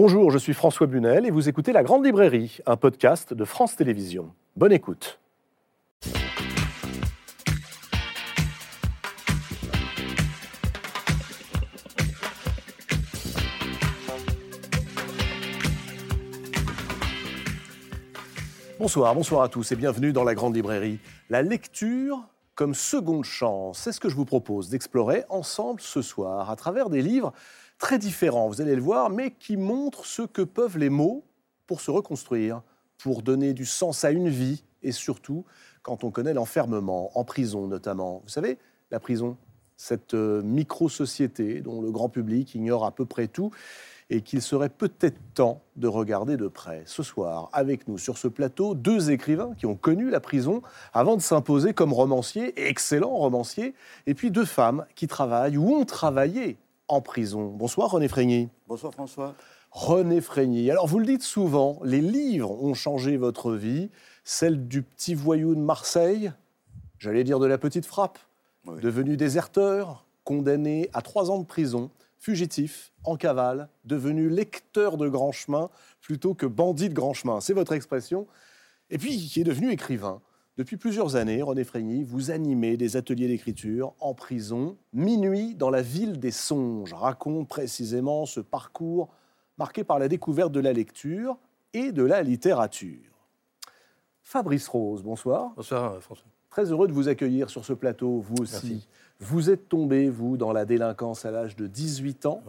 Bonjour, je suis François Bunel et vous écoutez La Grande Librairie, un podcast de France Télévisions. Bonne écoute. Bonsoir, bonsoir à tous et bienvenue dans La Grande Librairie. La lecture comme seconde chance, c'est ce que je vous propose d'explorer ensemble ce soir à travers des livres très différents, vous allez le voir, mais qui montrent ce que peuvent les mots pour se reconstruire, pour donner du sens à une vie, et surtout quand on connaît l'enfermement, en prison notamment. Vous savez, la prison, cette euh, micro-société dont le grand public ignore à peu près tout, et qu'il serait peut-être temps de regarder de près. Ce soir, avec nous sur ce plateau, deux écrivains qui ont connu la prison avant de s'imposer comme romanciers, excellents romanciers, et puis deux femmes qui travaillent ou ont travaillé en prison. Bonsoir René Frégny. Bonsoir François. René Frégny. Alors vous le dites souvent, les livres ont changé votre vie, celle du petit voyou de Marseille, j'allais dire de la petite frappe, Oui. devenu déserteur, condamné à trois ans de prison, fugitif, en cavale, devenu lecteur de grand chemin plutôt que bandit de grand chemin. C'est votre expression. Et puis qui est devenu écrivain. Depuis plusieurs années, René Frégny, vous animez des ateliers d'écriture en prison. Minuit dans la ville des songes raconte précisément ce parcours marqué par la découverte de la lecture et de la littérature. Fabrice Rose, bonsoir. Bonsoir euh, François. Très heureux de vous accueillir sur ce plateau, vous aussi. Merci. Vous êtes tombé, vous, dans la délinquance à l'âge de 18 ans.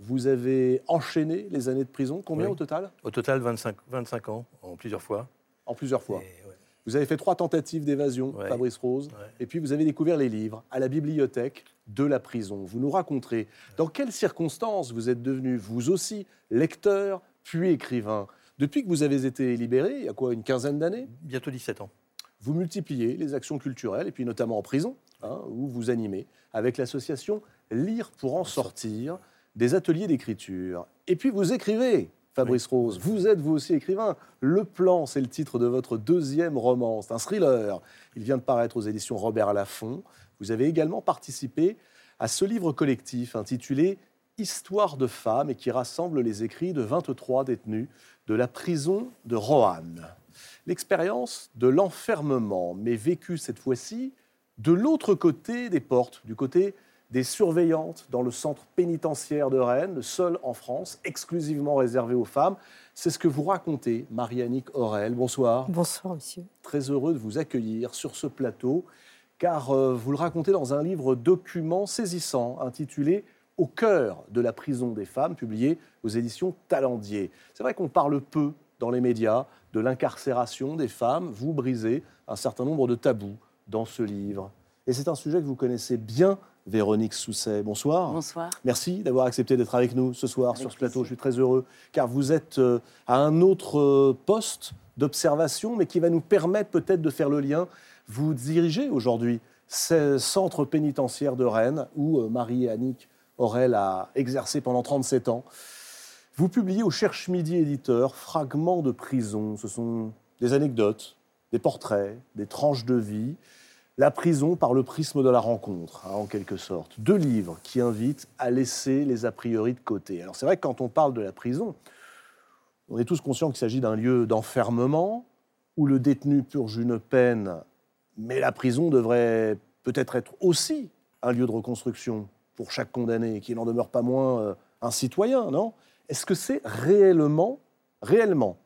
Vous avez enchaîné les années de prison. Combien Oui. au total? Au total, 25, 25 ans, en plusieurs fois. En plusieurs fois. Et, Vous avez fait trois tentatives d'évasion, Ouais. Fabrice Rose. ouais. Et puis vous avez découvert les livres à la bibliothèque de la prison. Vous nous raconterez dans quelles circonstances vous êtes devenu, vous aussi, lecteur, puis écrivain? Depuis que vous avez été libéré, il y a quoi, une quinzaine d'années? Bientôt 17 ans. vous multipliez les actions culturelles, et puis notamment en prison, hein, où vous animez avec l'association Lire pour en sortir des ateliers d'écriture. Et puis vous écrivez, Fabrice Rose, vous êtes vous aussi écrivain. Le plan, c'est le titre de votre deuxième roman, c'est un thriller. Il vient de paraître aux éditions Robert Laffont. Vous avez également participé à ce livre collectif intitulé Histoire de femmes et qui rassemble les écrits de 23 détenus de la prison de Roanne l'expérience de l'enfermement, mais vécue cette fois-ci de l'autre côté des portes, du côté des surveillantes dans le centre pénitentiaire de Rennes, le seul en France, exclusivement réservé aux femmes. C'est ce que vous racontez, Marie-Annick Aurel. Bonsoir. Bonsoir, monsieur. Très heureux de vous accueillir sur ce plateau, car euh, vous le racontez dans un livre document saisissant intitulé Au cœur de la prison des femmes, publié aux éditions Talendier. C'est vrai qu'on parle peu dans les médias de l'incarcération des femmes. Vous brisez un certain nombre de tabous dans ce livre. Et c'est un sujet que vous connaissez bien, Véronique Sousset. Bonsoir. Bonsoir. Merci d'avoir accepté d'être avec nous ce soir Avec sur ce plateau. plaisir. Je suis très heureux, car vous êtes euh, à un autre euh, poste d'observation, mais qui va nous permettre peut-être de faire le lien. Vous dirigez aujourd'hui ce centre pénitentiaire de Rennes, où euh, Marie-Annick Aurel a exercé pendant 37 ans. Vous publiez au Cherche Midi éditeur Fragments de prison. Ce sont des anecdotes, des portraits, des tranches de vie. La prison par le prisme de la rencontre, hein, en quelque sorte. Deux livres qui invitent à laisser les a priori de côté. Alors c'est vrai que quand on parle de la prison, on est tous conscients qu'il s'agit d'un lieu d'enfermement où le détenu purge une peine, mais la prison devrait peut-être être aussi un lieu de reconstruction pour chaque condamné, qui n'en demeure pas moins euh, un citoyen, non? Est-ce que c'est réellement, réellement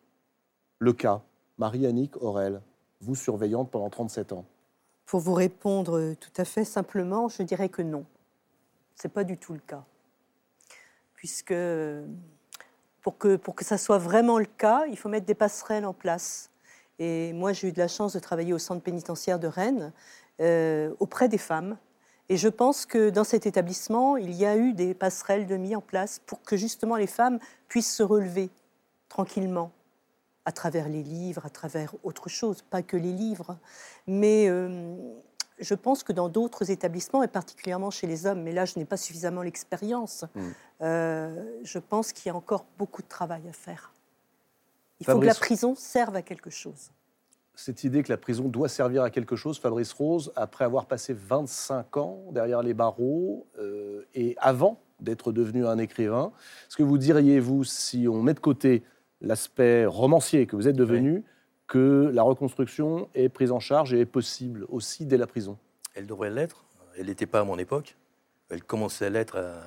le cas? Marie-Annick Aurel, vous surveillante pendant 37 ans Pour vous répondre euh, tout à fait simplement, je dirais que non. Ce n'est pas du tout le cas. Puisque pour que, pour ça soit vraiment le cas, il faut mettre des passerelles en place. Et moi, j'ai eu de la chance de travailler au centre pénitentiaire de Rennes euh, auprès des femmes. Et je pense que dans cet établissement, il y a eu des passerelles de mis en place pour que justement les femmes puissent se relever tranquillement à travers les livres, à travers autre chose, pas que les livres. Mais euh, je pense que dans d'autres établissements, et particulièrement chez les hommes, mais là je n'ai pas suffisamment l'expérience, Mm. euh, je pense qu'il y a encore beaucoup de travail à faire. Il faut que la prison serve à quelque chose. Cette idée que la prison doit servir à quelque chose, Fabrice Rose, après avoir passé 25 ans derrière les barreaux, euh, et avant d'être devenu un écrivain. Est-ce que vous diriez, vous, si on met de côté l'aspect romancier que vous êtes devenu, que la reconstruction est prise en charge et est possible aussi dès la prison Elle devrait l'être. Elle n'était pas à mon époque. Elle commençait à l'être euh,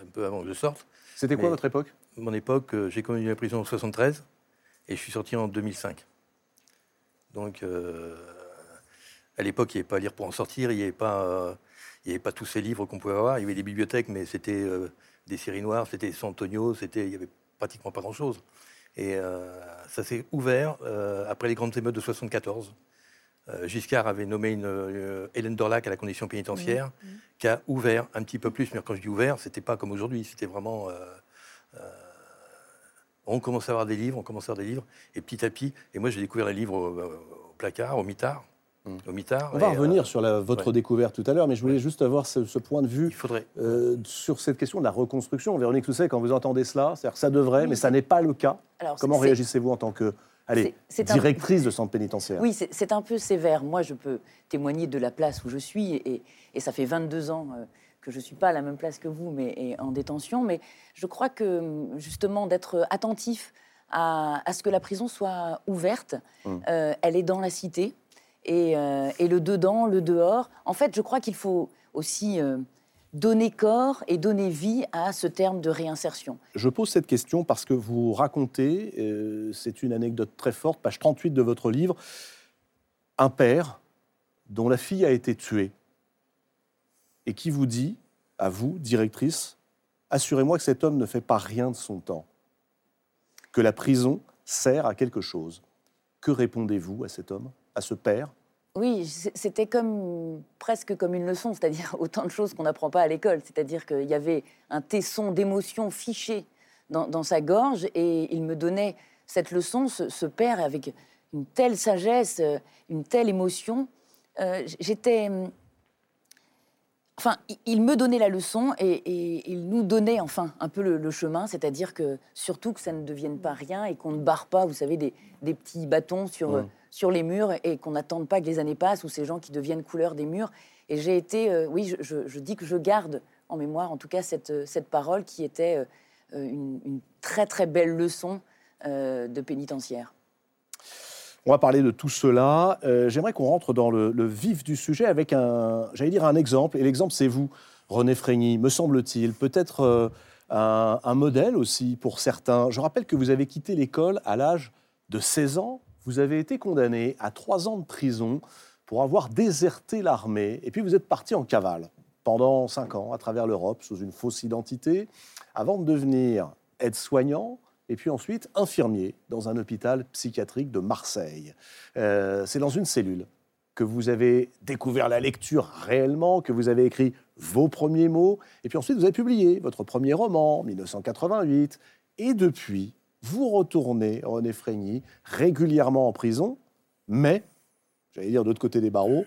un peu avant que je sorte. C'était quoi Mais- votre époque? Mon époque, euh, j'ai connu la prison en 73 et je suis sorti en 2005. Donc, euh, à l'époque, il n'y avait pas à lire pour en sortir, il n'y avait, pas, euh, il y avait pas tous ces livres qu'on pouvait avoir. Il y avait des bibliothèques, mais c'était euh, des séries noires, c'était San Antonio, c'était, il n'y avait pratiquement pas grand-chose. Et euh, ça s'est ouvert euh, après les grandes émeutes de 74. Euh, Giscard avait nommé une, Hélène Dorlac à la condition pénitentiaire, qui a ouvert un petit peu plus. Mais quand je dis ouvert, c'était pas comme aujourd'hui, c'était vraiment. on commence à avoir des livres, on commence à avoir des livres, et petit à petit, et moi j'ai découvert les livres au, au placard, au mitard. Au mitard. On va revenir euh, sur la- votre ouais. découverte tout à l'heure, mais je voulais juste avoir ce, ce point de vue il faudrait. euh, sur cette question de la reconstruction. Véronique Sousset, quand vous entendez cela, c'est-à-dire que ça devrait, mais ça n'est pas le cas. Alors, Comment c'est- réagissez-vous en tant que allez, C'est- c'est un- directrice de centre pénitentiaire? Oui, c'est c'est un peu sévère. Moi, je peux témoigner de la place où je suis, et, et ça fait 22 ans euh, que je ne suis pas à la même place que vous, mais et en détention. Mais je crois que, justement, d'être attentif à, à ce que la prison soit ouverte, Hum. euh, elle est dans la cité, et, euh, et le dedans, le dehors. En fait, je crois qu'il faut aussi euh, donner corps et donner vie à ce terme de réinsertion. Je pose cette question parce que vous racontez, euh, c'est une anecdote très forte, page 38 de votre livre, un père dont la fille a été tuée et qui vous dit, à vous, directrice, assurez-moi que cet homme ne fait pas rien de son temps, que la prison sert à quelque chose. Que répondez-vous à cet homme, à ce père? Oui, c'était comme presque comme une leçon, c'est-à-dire autant de choses qu'on n'apprend pas à l'école. C'est-à-dire qu'il y avait un tesson d'émotion fiché dans, sa gorge et il me donnait cette leçon, ce, père avec une telle sagesse, euh, une telle émotion. Euh, J'étais. Enfin, il- me donnait la leçon et, il nous donnait enfin un peu le, chemin, c'est-à-dire que surtout que ça ne devienne pas rien et qu'on ne barre pas, vous savez, des, petits bâtons sur. Sur les murs et qu'on n'attende pas que les années passent ou ces gens qui deviennent couleur des murs. Et j'ai été, euh, oui, je, dis que je garde en mémoire en tout cas cette, euh, cette parole qui était euh, une, très très belle leçon de pénitentiaire. On va parler de tout cela. J'aimerais qu'on rentre dans le, vif du sujet avec un, j'allais dire un exemple. Et l'exemple, c'est vous, René Frégny, me semble-t-il. Peut-être un, un modèle aussi pour certains. Je rappelle que vous avez quitté l'école à l'âge de 16 ans. Vous avez été condamné à 3 ans de prison pour avoir déserté l'armée. Et puis vous êtes parti en cavale pendant 5 ans à travers l'Europe sous une fausse identité avant de devenir aide-soignant et puis ensuite infirmier dans un hôpital psychiatrique de Marseille. Euh, c'est dans une cellule que vous avez découvert la lecture réellement, que vous avez écrit vos premiers mots, et puis ensuite vous avez publié votre premier roman, 1988, et depuis, vous retournez, René Frégny, régulièrement en prison, mais, j'allais dire de l'autre côté des barreaux,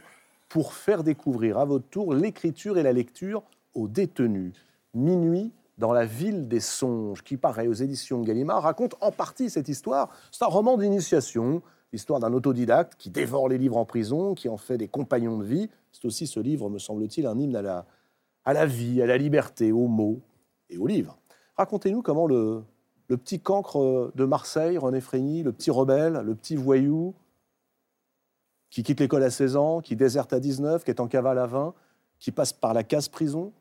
pour faire découvrir à votre tour l'écriture et la lecture aux détenus. Minuit dans la ville des songes, qui paraît aux éditions Gallimard, raconte en partie cette histoire. C'est un roman d'initiation, l'histoire d'un autodidacte qui dévore les livres en prison, qui en fait des compagnons de vie. C'est aussi ce livre, me semble-t-il, un hymne à la, à la vie, à la liberté, aux mots et aux livres. Racontez-nous comment le, le petit cancre de Marseille, René Frégny, le petit rebelle, le petit voyou, qui quitte l'école à 16 ans, qui déserte à 19, qui est en cavale à 20, qui passe par la case prison,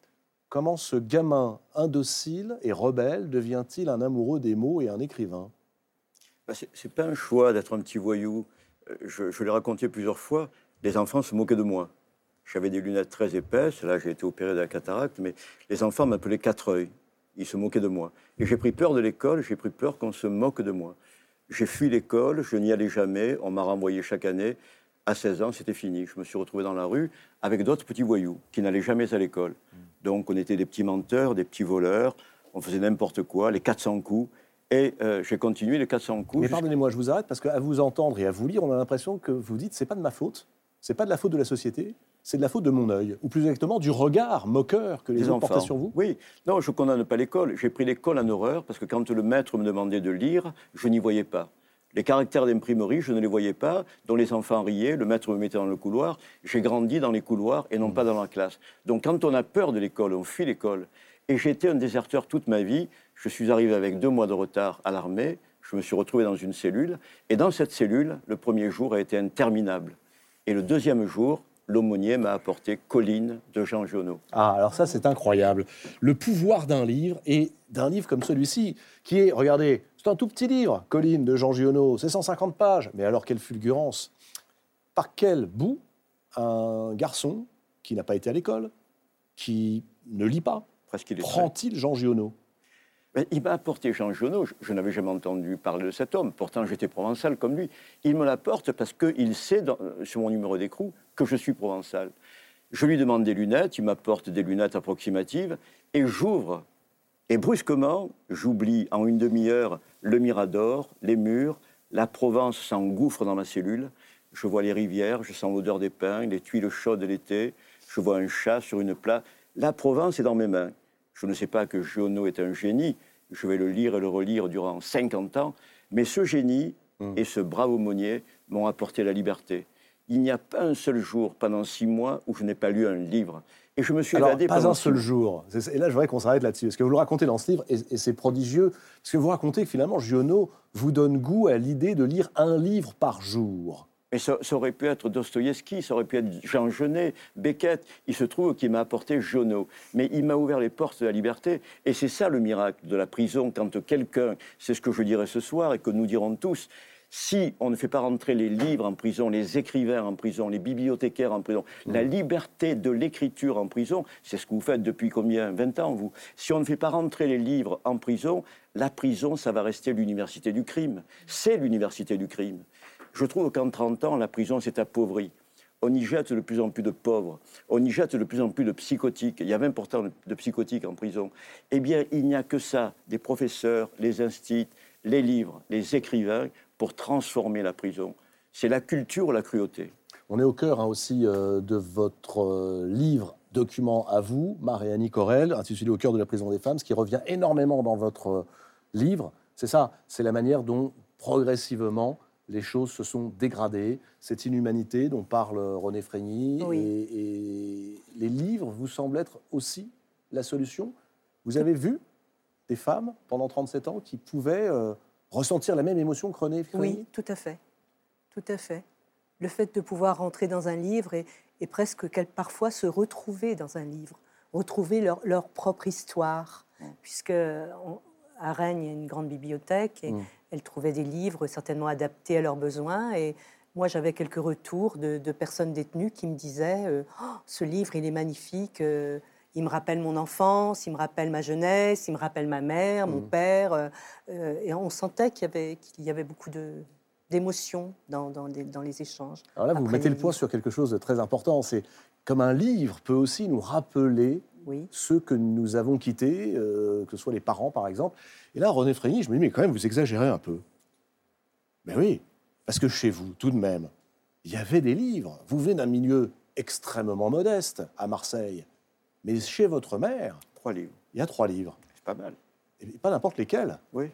comment ce gamin indocile et rebelle devient-il un amoureux des mots et un écrivain? Bah, c'est pas un choix d'être un petit voyou. Euh, Je, l'ai raconté plusieurs fois. Les enfants se moquaient de moi. J'avais des lunettes très épaisses. Là, j'ai été opéré de la cataracte, mais les enfants m'appelaient quatre œils. Ils se moquaient de moi. Et j'ai pris peur de l'école. J'ai pris peur qu'on se moque de moi. J'ai fui l'école. Je n'y allais jamais. On m'a renvoyé chaque année. À 16 ans, c'était fini. Je me suis retrouvé dans la rue avec d'autres petits voyous qui n'allaient jamais à l'école. Donc, on était des petits menteurs, des petits voleurs. On faisait n'importe quoi, les 400 coups. Et euh, j'ai continué les 400 coups. Mais pardonnez-moi, je vous arrête parce qu'à vous entendre et à vous lire, on a l'impression que vous dites c'est pas de ma faute, c'est pas de la faute de la société, c'est de la faute de mon œil, ou plus exactement du regard moqueur que les autres enfants. portaient sur vous. Oui, non, je condamne pas l'école. J'ai pris l'école en horreur parce que quand le maître me demandait de lire, je n'y voyais pas. Les caractères d'imprimerie, je ne les voyais pas, dont les enfants riaient, le maître me mettait dans le couloir. J'ai grandi dans les couloirs et non pas dans la classe. Donc quand on a peur de l'école, on fuit l'école. Et j'étais un déserteur toute ma vie. Je suis arrivé avec deux mois de retard à l'armée. Je me suis retrouvé dans une cellule. Et dans cette cellule, le premier jour a été interminable. Et le deuxième jour, l'aumônier m'a apporté Colline de Jean Giono. Ah, alors ça, c'est incroyable. Le pouvoir d'un livre, et d'un livre comme celui-ci, qui est, regardez, c'est un tout petit livre, Colline de Jean Giono, c'est 150 pages. Mais alors, quelle fulgurance Par quel bout un garçon qui n'a pas été à l'école, qui ne lit pas, prend-il Jean Giono? Il m'a apporté Jean Genot, je, n'avais jamais entendu parler de cet homme, pourtant j'étais provençal comme lui. Il me l'apporte parce qu'il sait, sur mon numéro d'écrou, que je suis provençal. Je lui demande des lunettes, il m'apporte des lunettes approximatives, et j'ouvre. Et brusquement, j'oublie en une demi-heure le Mirador, les murs, la Provence s'engouffre dans ma cellule. Je vois les rivières, je sens l'odeur des pins, les tuiles chaudes de l'été, je vois un chat sur une plage. La Provence est dans mes mains. Je ne sais pas que Giono est un génie, je vais le lire et le relire durant 50 ans, mais ce génie hmm. et ce brave aumônier m'ont apporté la liberté. Il n'y a pas un seul jour pendant six mois où je n'ai pas lu un livre. Et je me suis Alors, Pas un seul jour. Et là, je voudrais qu'on s'arrête là-dessus. Parce que vous le racontez dans ce livre, et, et c'est prodigieux. Parce que vous racontez que finalement, Giono vous donne goût à l'idée de lire un livre par jour. Mais ça, aurait pu être Dostoïevski, ça aurait pu être Jean Genet, Beckett. Il se trouve qu'il m'a apporté Jono. Mais il m'a ouvert les portes de la liberté. Et c'est ça le miracle de la prison, quand quelqu'un, c'est ce que je dirais ce soir et que nous dirons tous, si on ne fait pas rentrer les livres en prison, les écrivains en prison, les bibliothécaires en prison, mmh. la liberté de l'écriture en prison, c'est ce que vous faites depuis combien 20 ans, vous? Si on ne fait pas rentrer les livres en prison, la prison, ça va rester l'université du crime. C'est l'université du crime. Je trouve qu'en 30 ans, la prison s'est appauvrie. On y jette de plus en plus de pauvres, on y jette de plus en plus de psychotiques. Il y a 20% de psychotiques en prison. Eh bien, il n'y a que ça, des professeurs, les instituts, les livres, les écrivains, pour transformer la prison. C'est la culture la cruauté. On est au cœur hein, aussi euh, de votre euh, livre document à vous, Marianne Corel, intitulé Au cœur de la prison des femmes, ce qui revient énormément dans votre euh, livre. C'est ça, c'est la manière dont progressivement les choses se sont dégradées, cette inhumanité dont parle René Frégny, et, les livres vous semblent être aussi la solution. Vous avez vu des femmes pendant 37 ans qui pouvaient euh, ressentir la même émotion que René Frégny? Oui, tout à fait. Tout à fait. Le fait de pouvoir rentrer dans un livre et, presque parfois se retrouver dans un livre, retrouver leur, propre histoire, puisque à Rennes, il y a une grande bibliothèque et, mm elles trouvaient des livres certainement adaptés à leurs besoins. Et moi, j'avais quelques retours de, personnes détenues qui me disaient euh, oh, Ce livre, il est magnifique. Euh, il me rappelle mon enfance, il me rappelle ma jeunesse, il me rappelle ma mère, mon mmh. père. Euh, et on sentait qu'il y avait, qu'il y avait beaucoup de, d'émotions dans, dans, les échanges. Alors là, vous mettez le point sur quelque chose de très important. C'est comme un livre peut aussi nous rappeler ceux que nous avons quittés, que ce soit les parents par exemple. Et là, René Frégny, je me dis, mais quand même, vous exagérez un peu. Mais oui, parce que chez vous, tout de même, il y avait des livres. Vous venez d'un milieu extrêmement modeste à Marseille. Mais chez votre mère, trois livres. Il y a trois livres. C'est pas mal. Et pas n'importe lesquels. Oui.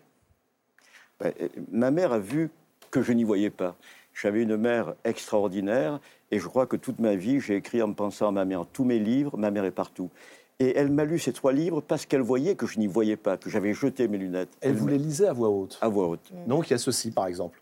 Ben, ma mère a vu que je n'y voyais pas. J'avais une mère extraordinaire et je crois que toute ma vie, j'ai écrit en pensant à ma mère. Tous mes livres, ma mère est partout. Et elle m'a lu ces trois livres parce qu'elle voyait que je n'y voyais pas, que j'avais jeté mes lunettes. Elle, vous les lisait à voix haute À voix haute. Mm. Donc il y a ceci, par exemple.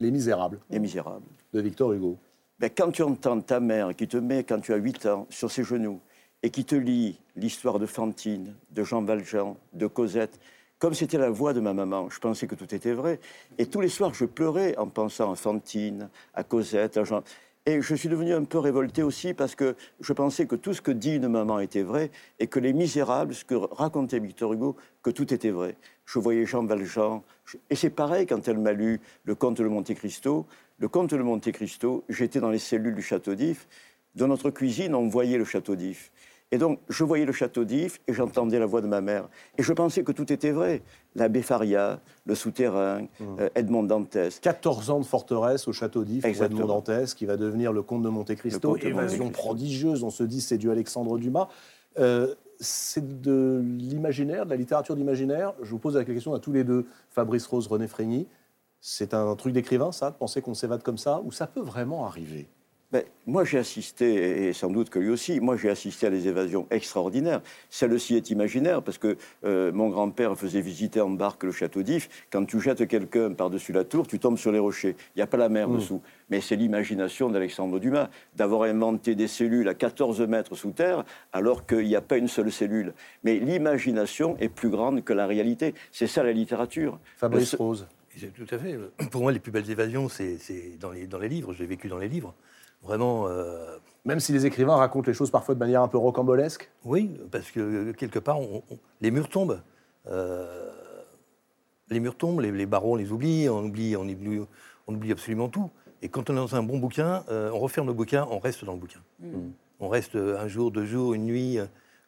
Les Misérables. Les Misérables. De Victor Hugo. Ben, quand tu entends ta mère qui te met, quand tu as 8 ans, sur ses genoux et qui te lit l'histoire de Fantine, de Jean Valjean, de Cosette, comme c'était la voix de ma maman, je pensais que tout était vrai. Et tous les soirs, je pleurais en pensant à Fantine, à Cosette, à Jean. Et je suis devenu un peu révolté aussi parce que je pensais que tout ce que dit une maman était vrai et que Les Misérables, ce que racontait Victor Hugo, que tout était vrai. Je voyais Jean Valjean. Et c'est pareil quand elle m'a lu Le Comte de Monte Cristo. Le Comte de Monte Cristo, j'étais dans les cellules du château d'If. Dans notre cuisine, on voyait le château d'If. Et donc, je voyais le château d'If et j'entendais la voix de ma mère. Et je pensais que tout était vrai. L'abbé Faria, le souterrain, mmh. euh, Edmond Dantès. 14 ans de forteresse au château d'If Edmond Dantès, qui va devenir le comte de Monte Cristo. Évasion prodigieuse, on se dit c'est du Alexandre Dumas. Euh, c'est de l'imaginaire, de la littérature d'imaginaire. Je vous pose la question à tous les deux, Fabrice Rose, René Frégny. C'est un truc d'écrivain, ça, de penser qu'on s'évade comme ça, ou ça peut vraiment arriver? Ben, moi, j'ai assisté, et sans doute que lui aussi, moi, j'ai assisté à des évasions extraordinaires. Celle-ci est imaginaire, parce que euh, mon grand-père faisait visiter en barque le château d'If. Quand tu jettes quelqu'un par-dessus la tour, tu tombes sur les rochers. Il n'y a pas la mer Mm. dessous. Mais c'est l'imagination d'Alexandre Dumas, d'avoir inventé des cellules à 14 mètres sous terre, alors qu'il n'y a pas une seule cellule. Mais l'imagination est plus grande que la réalité. C'est ça la littérature. Fabrice Rose. Tout à fait. Pour moi, les plus belles évasions, c'est c'est dans les, dans les livres. J'ai vécu dans les livres. Vraiment, euh, Même si les écrivains racontent les choses parfois de manière un peu rocambolesque. oui, parce que euh, quelque part, on- on- les murs tombent. Euh, les murs tombent, les, les barreaux, on les oublie, on oublie, on oublie, on oublie absolument tout. Et quand on est dans un bon bouquin, euh, on referme le bouquin, on reste dans le bouquin. On reste un jour, deux jours, une nuit.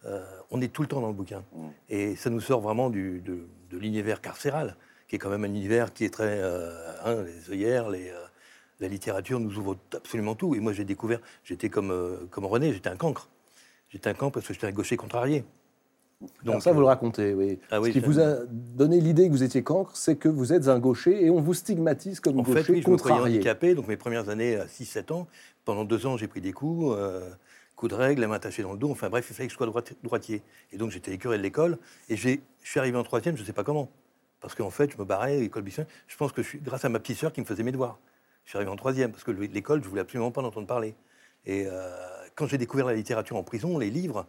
euh, on est tout le temps dans le bouquin. Et ça nous sort vraiment du, de, de l'univers carcéral, qui est quand même un univers qui est très. euh, hein, les œillères, les, euh, la littérature nous ouvre absolument tout. Et moi, j'ai découvert, j'étais comme, euh, comme René, j'étais un cancre. J'étais un cancre parce que j'étais un gaucher contrarié. Donc ça, vous le racontez, oui. Ah oui, Ce qui vous a donné l'idée que vous étiez cancre, c'est que vous êtes un gaucher et on vous stigmatise comme En gaucher fait, oui, je me contrarié. handicapé. Donc mes premières années, à 6-7 ans, pendant deux ans, j'ai pris des coups, euh, coups de règle, la main attachée dans le dos. Enfin bref, il fallait que je sois droiti- droitier. Et donc j'étais écuré de l'école. Et j'ai- je suis arrivé en troisième, je ne sais pas comment. Parce qu'en fait, je me barrais, école Bisson. Je pense que je suis, grâce à ma petite sœur qui me faisait mes devoirs. Je suis arrivé en troisième, parce que le- l'école, je voulais absolument pas en entendre parler. Et euh, quand j'ai découvert la littérature en prison, les livres,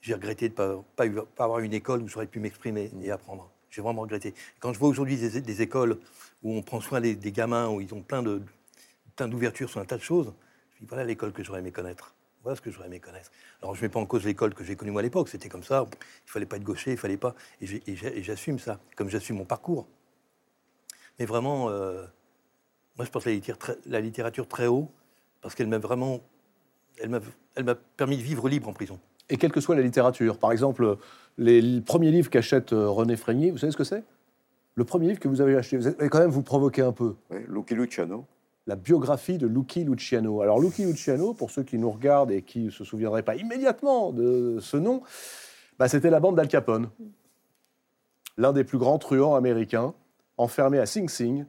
j'ai regretté de ne pas, pas, pas avoir une école où j'aurais pu m'exprimer et apprendre. J'ai vraiment regretté. Quand je vois aujourd'hui des, écoles où on prend soin des, gamins, où ils ont plein de plein d'ouverture sur un tas de choses, je dis voilà l'école que j'aurais aimé connaître. Voilà ce que j'aurais aimé connaître. Alors je ne mets pas en cause l'école que j'ai connue moi à l'époque, c'était comme ça, il fallait pas être gaucher, il fallait pas. Et j'assume ça, comme j'assume mon parcours. Mais vraiment, euh, moi je porte la littérature, très, la littérature très haut, parce qu'elle m'a vraiment. Elle m'a elle m'a permis de vivre libre en prison. Et quelle que soit la littérature, par exemple, les, les premiers livres qu'achète euh, René Frégnier, vous savez ce que c'est? Le premier livre que vous avez acheté, vous allez quand même vous provoquer un peu. Ouais, Lucky Luciano. La biographie de Lucky Luciano. Alors Lucky Luciano, pour ceux qui nous regardent et qui ne se souviendraient pas immédiatement de ce nom, bah, c'était la bande d'Al Capone. L'un des plus grands truands américains, enfermé à Sing Sing.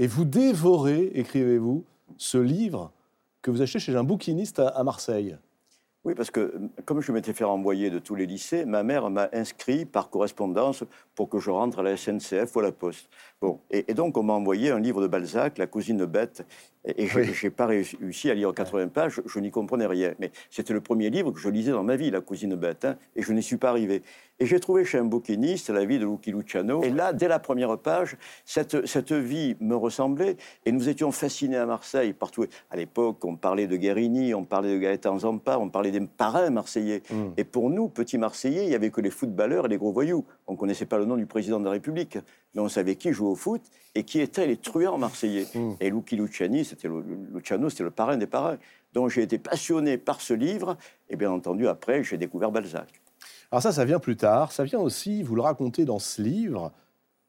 Et vous dévorez, écrivez-vous, ce livre que vous achetez chez un bouquiniste à- Marseille. Oui, parce que euh, comme je m'étais fait renvoyer de tous les lycées, ma mère m'a inscrit par correspondance pour que je rentre à la SNCF ou à la Poste. Bon, et, et donc on m'a envoyé un livre de Balzac, La cousine bête, et, Oui. j'ai pas réussi à lire 80 pages, je, je n'y comprenais rien. Mais c'était le premier livre que je lisais dans ma vie, La cousine bête, hein, et je n'y suis pas arrivé. Et j'ai trouvé chez un bouquiniste la vie de Lucky Luciano, et là, dès la première page, cette, cette vie me ressemblait, et nous étions fascinés à Marseille, partout. À l'époque, on parlait de Guérini, on parlait de Gaëtan Zampa, on parlait des parrains marseillais. Mm. Et pour nous, petits Marseillais, il n'y avait que les footballeurs et les gros voyous. On ne connaissait pas le nom du président de la République, mais on savait qui jouait au foot et qui étaient les truands marseillais. Mm. Et Lucky Luciani, c'était le, Luciano, c'était le parrain des parrains. Donc j'ai été passionné par ce livre, et bien entendu, après, j'ai découvert Balzac. Alors ça, ça vient plus tard. Ça vient aussi, vous le racontez dans ce livre,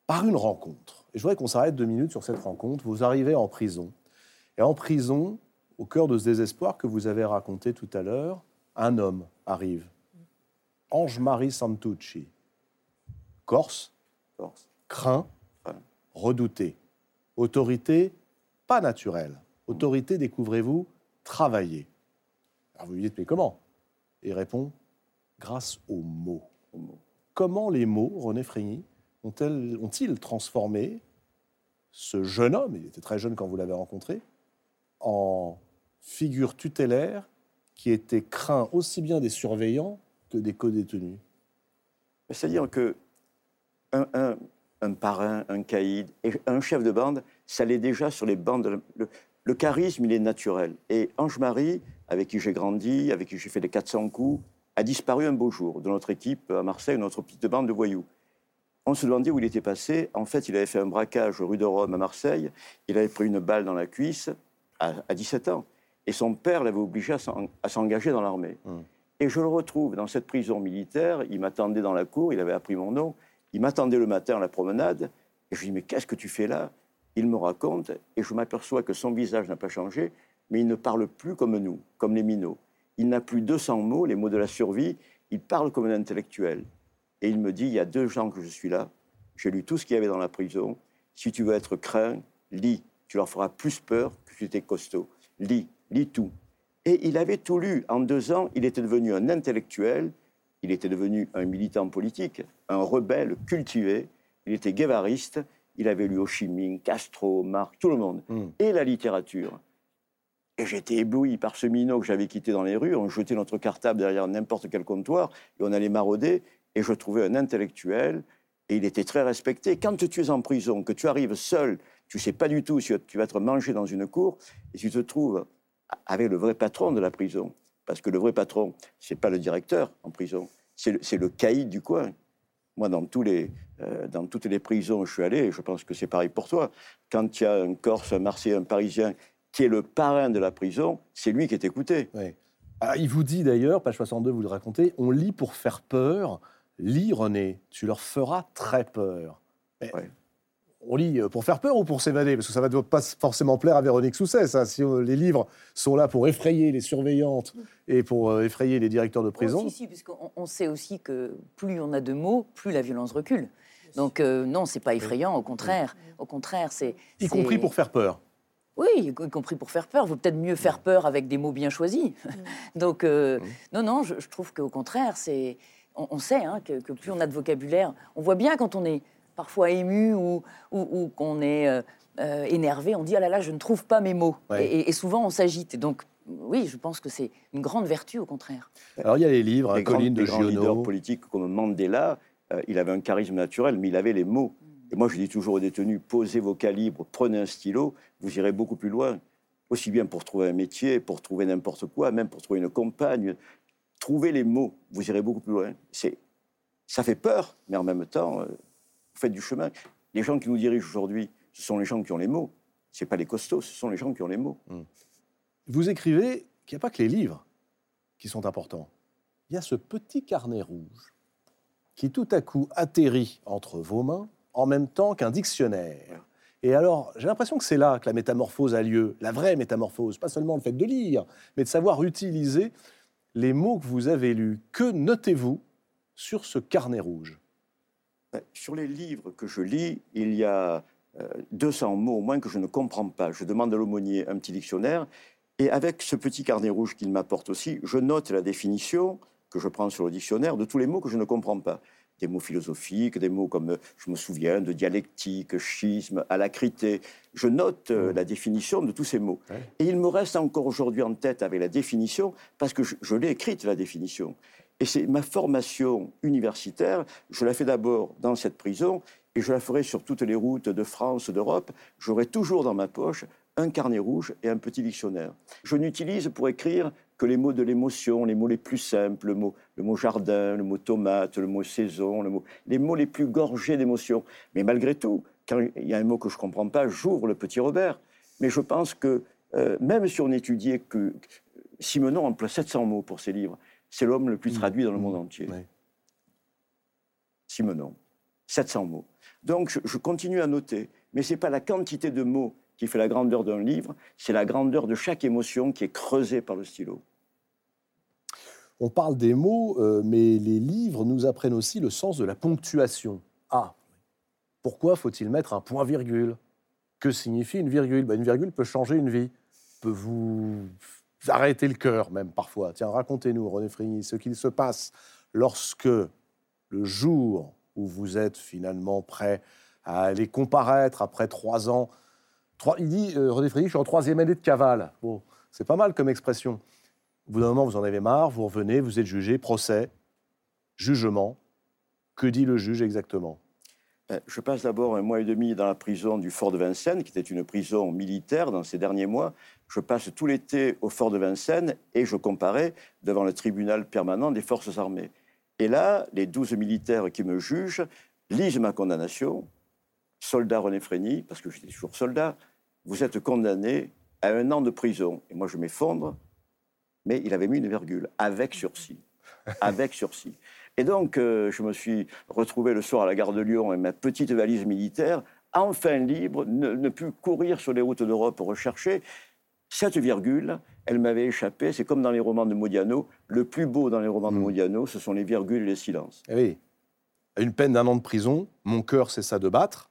par une rencontre. Et je voudrais qu'on s'arrête deux minutes sur cette rencontre. Vous arrivez en prison. Et en prison, au cœur de ce désespoir que vous avez raconté tout à l'heure, un homme arrive. Ange-Marie Santucci. Corse, Corse. craint, redouté. Autorité pas naturelle. Autorité, découvrez-vous, travailler. Alors vous lui dites, mais comment? Il répond, grâce aux mots. Comment les mots, René ont-elles- ont-ils transformé ce jeune homme, il était très jeune quand vous l'avez rencontré, en figure tutélaire qui était craint aussi bien des surveillants que des co-détenus? C'est-à-dire que un, un- un parrain, un caïd un chef de bande, ça l'est déjà sur les bandes. Le, le charisme, il est naturel. Et Ange-Marie, avec qui j'ai grandi, avec qui j'ai fait les 400 coups, a disparu un beau jour de notre équipe à Marseille, notre petite bande de voyous. On se demandait où il était passé. En fait, il avait fait un braquage rue de Rome à Marseille. Il avait pris une balle dans la cuisse à, à 17 ans. Et son père l'avait obligé à s'en- à s'engager dans l'armée. Et je le retrouve dans cette prison militaire. Il m'attendait dans la cour, il avait appris mon nom. Il m'attendait le matin à la promenade. Et je lui dis Mais qu'est-ce que tu fais là? Il me raconte. Et je m'aperçois que son visage n'a pas changé, mais il ne parle plus comme nous, comme les minots. Il n'a plus 200 mots, les mots de la survie. Il parle comme un intellectuel. Et il me dit Il y a deux ans que je suis là. J'ai lu tout ce qu'il y avait dans la prison. Si tu veux être craint, lis. Tu leur feras plus peur que tu étais costaud. Lis. lis tout. Et il avait tout lu. En deux ans, il était devenu un intellectuel, il était devenu un militant politique, un rebelle cultivé, il était guévariste, il avait lu Ho Chi Minh, Castro, Marx, tout le monde, Mm. et la littérature. Et j'étais ébloui par ce minot que j'avais quitté dans les rues. On jetait notre cartable derrière n'importe quel comptoir et on allait marauder. Et je trouvais un intellectuel et il était très respecté. Quand tu es en prison, que tu arrives seul, tu sais pas du tout si tu vas être mangé dans une cour et tu te trouves avec le vrai patron de la prison. Parce que le vrai patron, c'est pas le directeur en prison, c'est le, le caïd du coin. Moi, dans, tous les, euh, dans toutes les prisons où je suis allé, et je pense que c'est pareil pour toi, quand il y a un Corse, un Marseillais, un Parisien qui est le parrain de la prison, c'est lui qui est écouté. Oui. Ah, il vous dit d'ailleurs, page 62, vous le racontez, on lit pour faire peur. Lis, René, tu leur feras très peur. Mais Ouais. On lit euh, pour faire peur ou pour s'évader Parce que ça ne va pas forcément plaire à Véronique Sousset, ça. Si euh, les livres sont là pour effrayer les surveillantes et pour euh, effrayer les directeurs de prison. Oh, si, si, puisqu'on on sait aussi que plus on a de mots, plus la violence recule. Donc euh, non, c'est pas effrayant, au contraire. Au contraire, c'est... Y compris pour faire peur. Oui, y compris pour faire peur. Il vaut peut-être mieux faire peur avec des mots bien choisis. Donc, euh, non, non, je, je trouve qu'au contraire, c'est. On, on sait hein, que, que plus on a de vocabulaire, on voit bien quand on est parfois ému ou, ou, ou qu'on est euh, euh, énervé, on dit ah là là, je ne trouve pas mes mots. Ouais. Et, souvent, on s'agite. Donc, oui, je pense que c'est une grande vertu, au contraire. Alors il y a les livres, les hein, grands, Colline de les grands leaders Giono. politiques comme Mandela, euh, il avait un charisme naturel, mais il avait les mots. Et moi, je dis toujours aux détenus, posez vos calibres, prenez un stylo, vous irez beaucoup plus loin. Aussi bien pour trouver un métier, pour trouver n'importe quoi, même pour trouver une compagne. Trouvez les mots, vous irez beaucoup plus loin. C'est, ça fait peur, mais en même temps, euh, vous faites du chemin. Les gens qui nous dirigent aujourd'hui, ce sont les gens qui ont les mots. Ce pas les costauds, ce sont les gens qui ont les mots. Vous écrivez qu'il n'y a pas que les livres qui sont importants. Il y a ce petit carnet rouge qui tout à coup atterrit entre vos mains en même temps qu'un dictionnaire. Et alors, j'ai l'impression que c'est là que la métamorphose a lieu, la vraie métamorphose, pas seulement le fait de lire, mais de savoir utiliser les mots que vous avez lus. Que notez-vous sur ce carnet rouge? Sur les livres que je lis, il y a euh, 200 mots au moins que je ne comprends pas. Je demande à l'aumônier un petit dictionnaire et avec ce petit carnet rouge qu'il m'apporte aussi, je note la définition que je prends sur le dictionnaire de tous les mots que je ne comprends pas. Des mots philosophiques, des mots comme, euh, je me souviens, de dialectique, schisme, alacrité. Je note euh, la définition de tous ces mots. Ouais. Et il me reste encore aujourd'hui en tête avec la définition, parce que je, je l'ai écrite, la définition. Et c'est ma formation universitaire, je la fais d'abord dans cette prison, et je la ferai sur toutes les routes de France, d'Europe. J'aurai toujours dans ma poche un carnet rouge et un petit dictionnaire. Je n'utilise pour écrire que les mots de l'émotion, les mots les plus simples, le mot, le mot jardin, le mot tomate, le mot saison, le mot, les mots les plus gorgés d'émotion. Mais malgré tout, quand il y a un mot que je ne comprends pas, j'ouvre le petit Robert. Mais je pense que euh, même si on étudiait que Simenon emploie 700 mots pour ses livres, c'est l'homme le plus traduit dans le monde entier. Ouais. Simenon, 700 mots. Donc je, je continue à noter, mais ce n'est pas la quantité de mots qui fait la grandeur d'un livre, c'est la grandeur de chaque émotion qui est creusée par le stylo. On parle des mots, euh, mais les livres nous apprennent aussi le sens de la ponctuation. Ah, pourquoi faut-il mettre un point-virgule Que signifie une virgule? Ben, Une virgule peut changer une vie, peut vous arrêter le cœur même parfois. Tiens, racontez-nous, René Frigny, ce qu'il se passe lorsque le jour où vous êtes finalement prêt à aller comparaître après trois ans, il dit, euh, René Frigny, je suis en troisième année de cavale. C'est pas mal comme expression. Au bout d'un moment, vous en avez marre, vous revenez, vous êtes jugé, procès, jugement. Que dit le juge exactement? Je passe d'abord un mois et demi dans la prison du Fort de Vincennes, qui était une prison militaire dans ces derniers mois. Je passe tout l'été au Fort de Vincennes et je comparais devant le tribunal permanent des forces armées. Et là, les 12 militaires qui me jugent lisent ma condamnation. Soldat René Frény, parce que j'étais toujours soldat, vous êtes condamné à un an de prison. Et moi, je m'effondre, mais il avait mis une virgule, avec sursis. Avec sursis. Et donc, euh, je me suis retrouvé le soir à la gare de Lyon avec ma petite valise militaire, enfin libre, ne, ne plus courir sur les routes d'Europe rechercher. Cette virgule, elle m'avait échappé. C'est comme dans les romans de Modiano. Le plus beau dans les romans de Mm. Modiano, ce sont les virgules et les silences. Eh oui, à une peine d'un an de prison, mon cœur cessa de battre,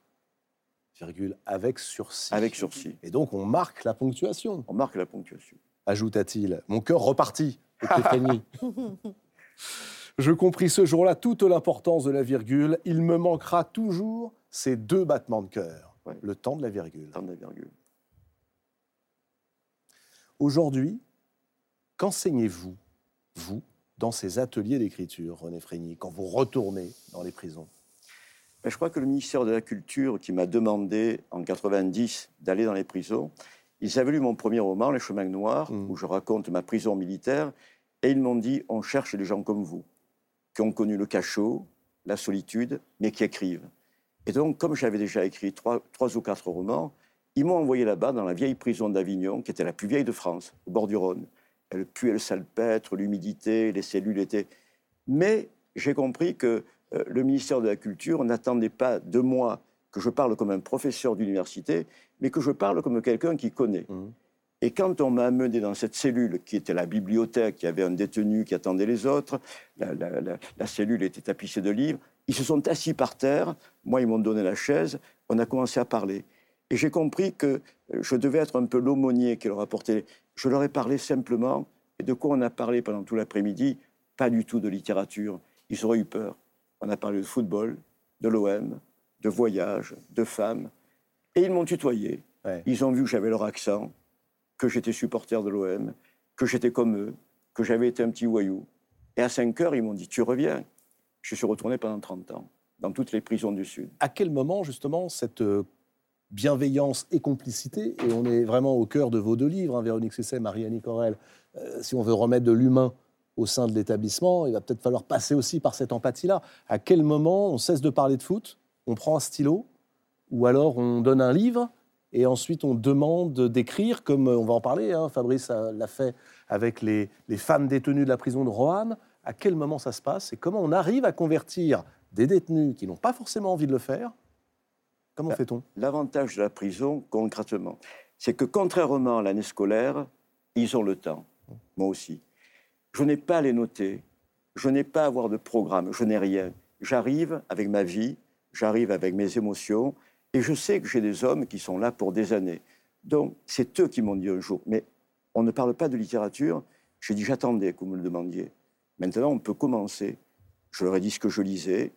virgule, avec sursis. Avec sursis. Et donc, on marque la ponctuation. On marque la ponctuation. ajouta-t-il. Mon cœur repartit. Je compris ce jour-là toute l'importance de la virgule. Il me manquera toujours ces deux battements de cœur. Ouais. Le temps de la virgule. Temps de la virgule. Aujourd'hui, qu'enseignez-vous, vous, dans ces ateliers d'écriture, René Frégny, quand vous retournez dans les prisons? Ben, je crois que le ministère de la Culture, qui m'a demandé en 90 d'aller dans les prisons, ils avaient lu mon premier roman, Les Chemins Noirs, Mm. où je raconte ma prison militaire, et ils m'ont dit on cherche des gens comme vous, qui ont connu le cachot, la solitude, mais qui écrivent. Et donc, comme j'avais déjà écrit trois, trois ou quatre romans, ils m'ont envoyé là-bas, dans la vieille prison d'Avignon, qui était la plus vieille de France, au bord du Rhône. Elle puait le salpêtre, l'humidité, les cellules étaient. Mais j'ai compris que euh, le ministère de la Culture n'attendait pas de moi que je parle comme un professeur d'université, mais que je parle comme quelqu'un qui connaît. Mhm. Et quand on m'a amené dans cette cellule qui était la bibliothèque, il y avait un détenu qui attendait les autres, la, la- la- la cellule était tapissée de livres, ils se sont assis par terre, moi ils m'ont donné la chaise, on a commencé à parler. Et j'ai compris que euh, je devais être un peu l'aumônier qui leur apportait. Je leur ai parlé simplement, et de quoi on a parlé pendant tout l'après-midi? Pas du tout de littérature. Ils auraient eu peur. On a parlé de football, de l'OM, de voyage, de femmes. Et ils m'ont tutoyé. Ouais. Ils ont vu que j'avais leur accent, que j'étais supporter de l'OM, que j'étais comme eux, que j'avais été un petit voyou. Et à 5 heures, ils m'ont dit Tu reviens. Je suis retourné pendant 30 ans, dans toutes les prisons du Sud. À quel moment, justement, cette euh, bienveillance et complicité, et on est vraiment au cœur de vos deux livres, hein, Véronique Cesset, Marie-Annie Corel, euh, si on veut remettre de l'humain au sein de l'établissement, il va peut-être falloir passer aussi par cette empathie-là. À quel moment on cesse de parler de foot, on prend un stylo, ou alors on donne un livre, et ensuite on demande d'écrire, comme euh, on va en parler, hein, Fabrice l'a fait avec les, les femmes détenues de la prison de Roanne. À quel moment ça se passe et comment on arrive à convertir des détenus qui n'ont pas forcément envie de le faire? Comment Bah, fait-on? L'avantage de la prison, concrètement, c'est que contrairement à l'année scolaire, ils ont le temps. Moi aussi. Je n'ai pas à les noter. Je n'ai pas à avoir de programme. Je n'ai rien. J'arrive avec ma vie, j'arrive avec mes émotions, et je sais que j'ai des hommes qui sont là pour des années. Donc, c'est eux qui m'ont dit un jour, mais on ne parle pas de littérature. J'ai dit, j'attendais que vous me le demandiez. Maintenant, on peut commencer. Je leur ai dit ce que je lisais.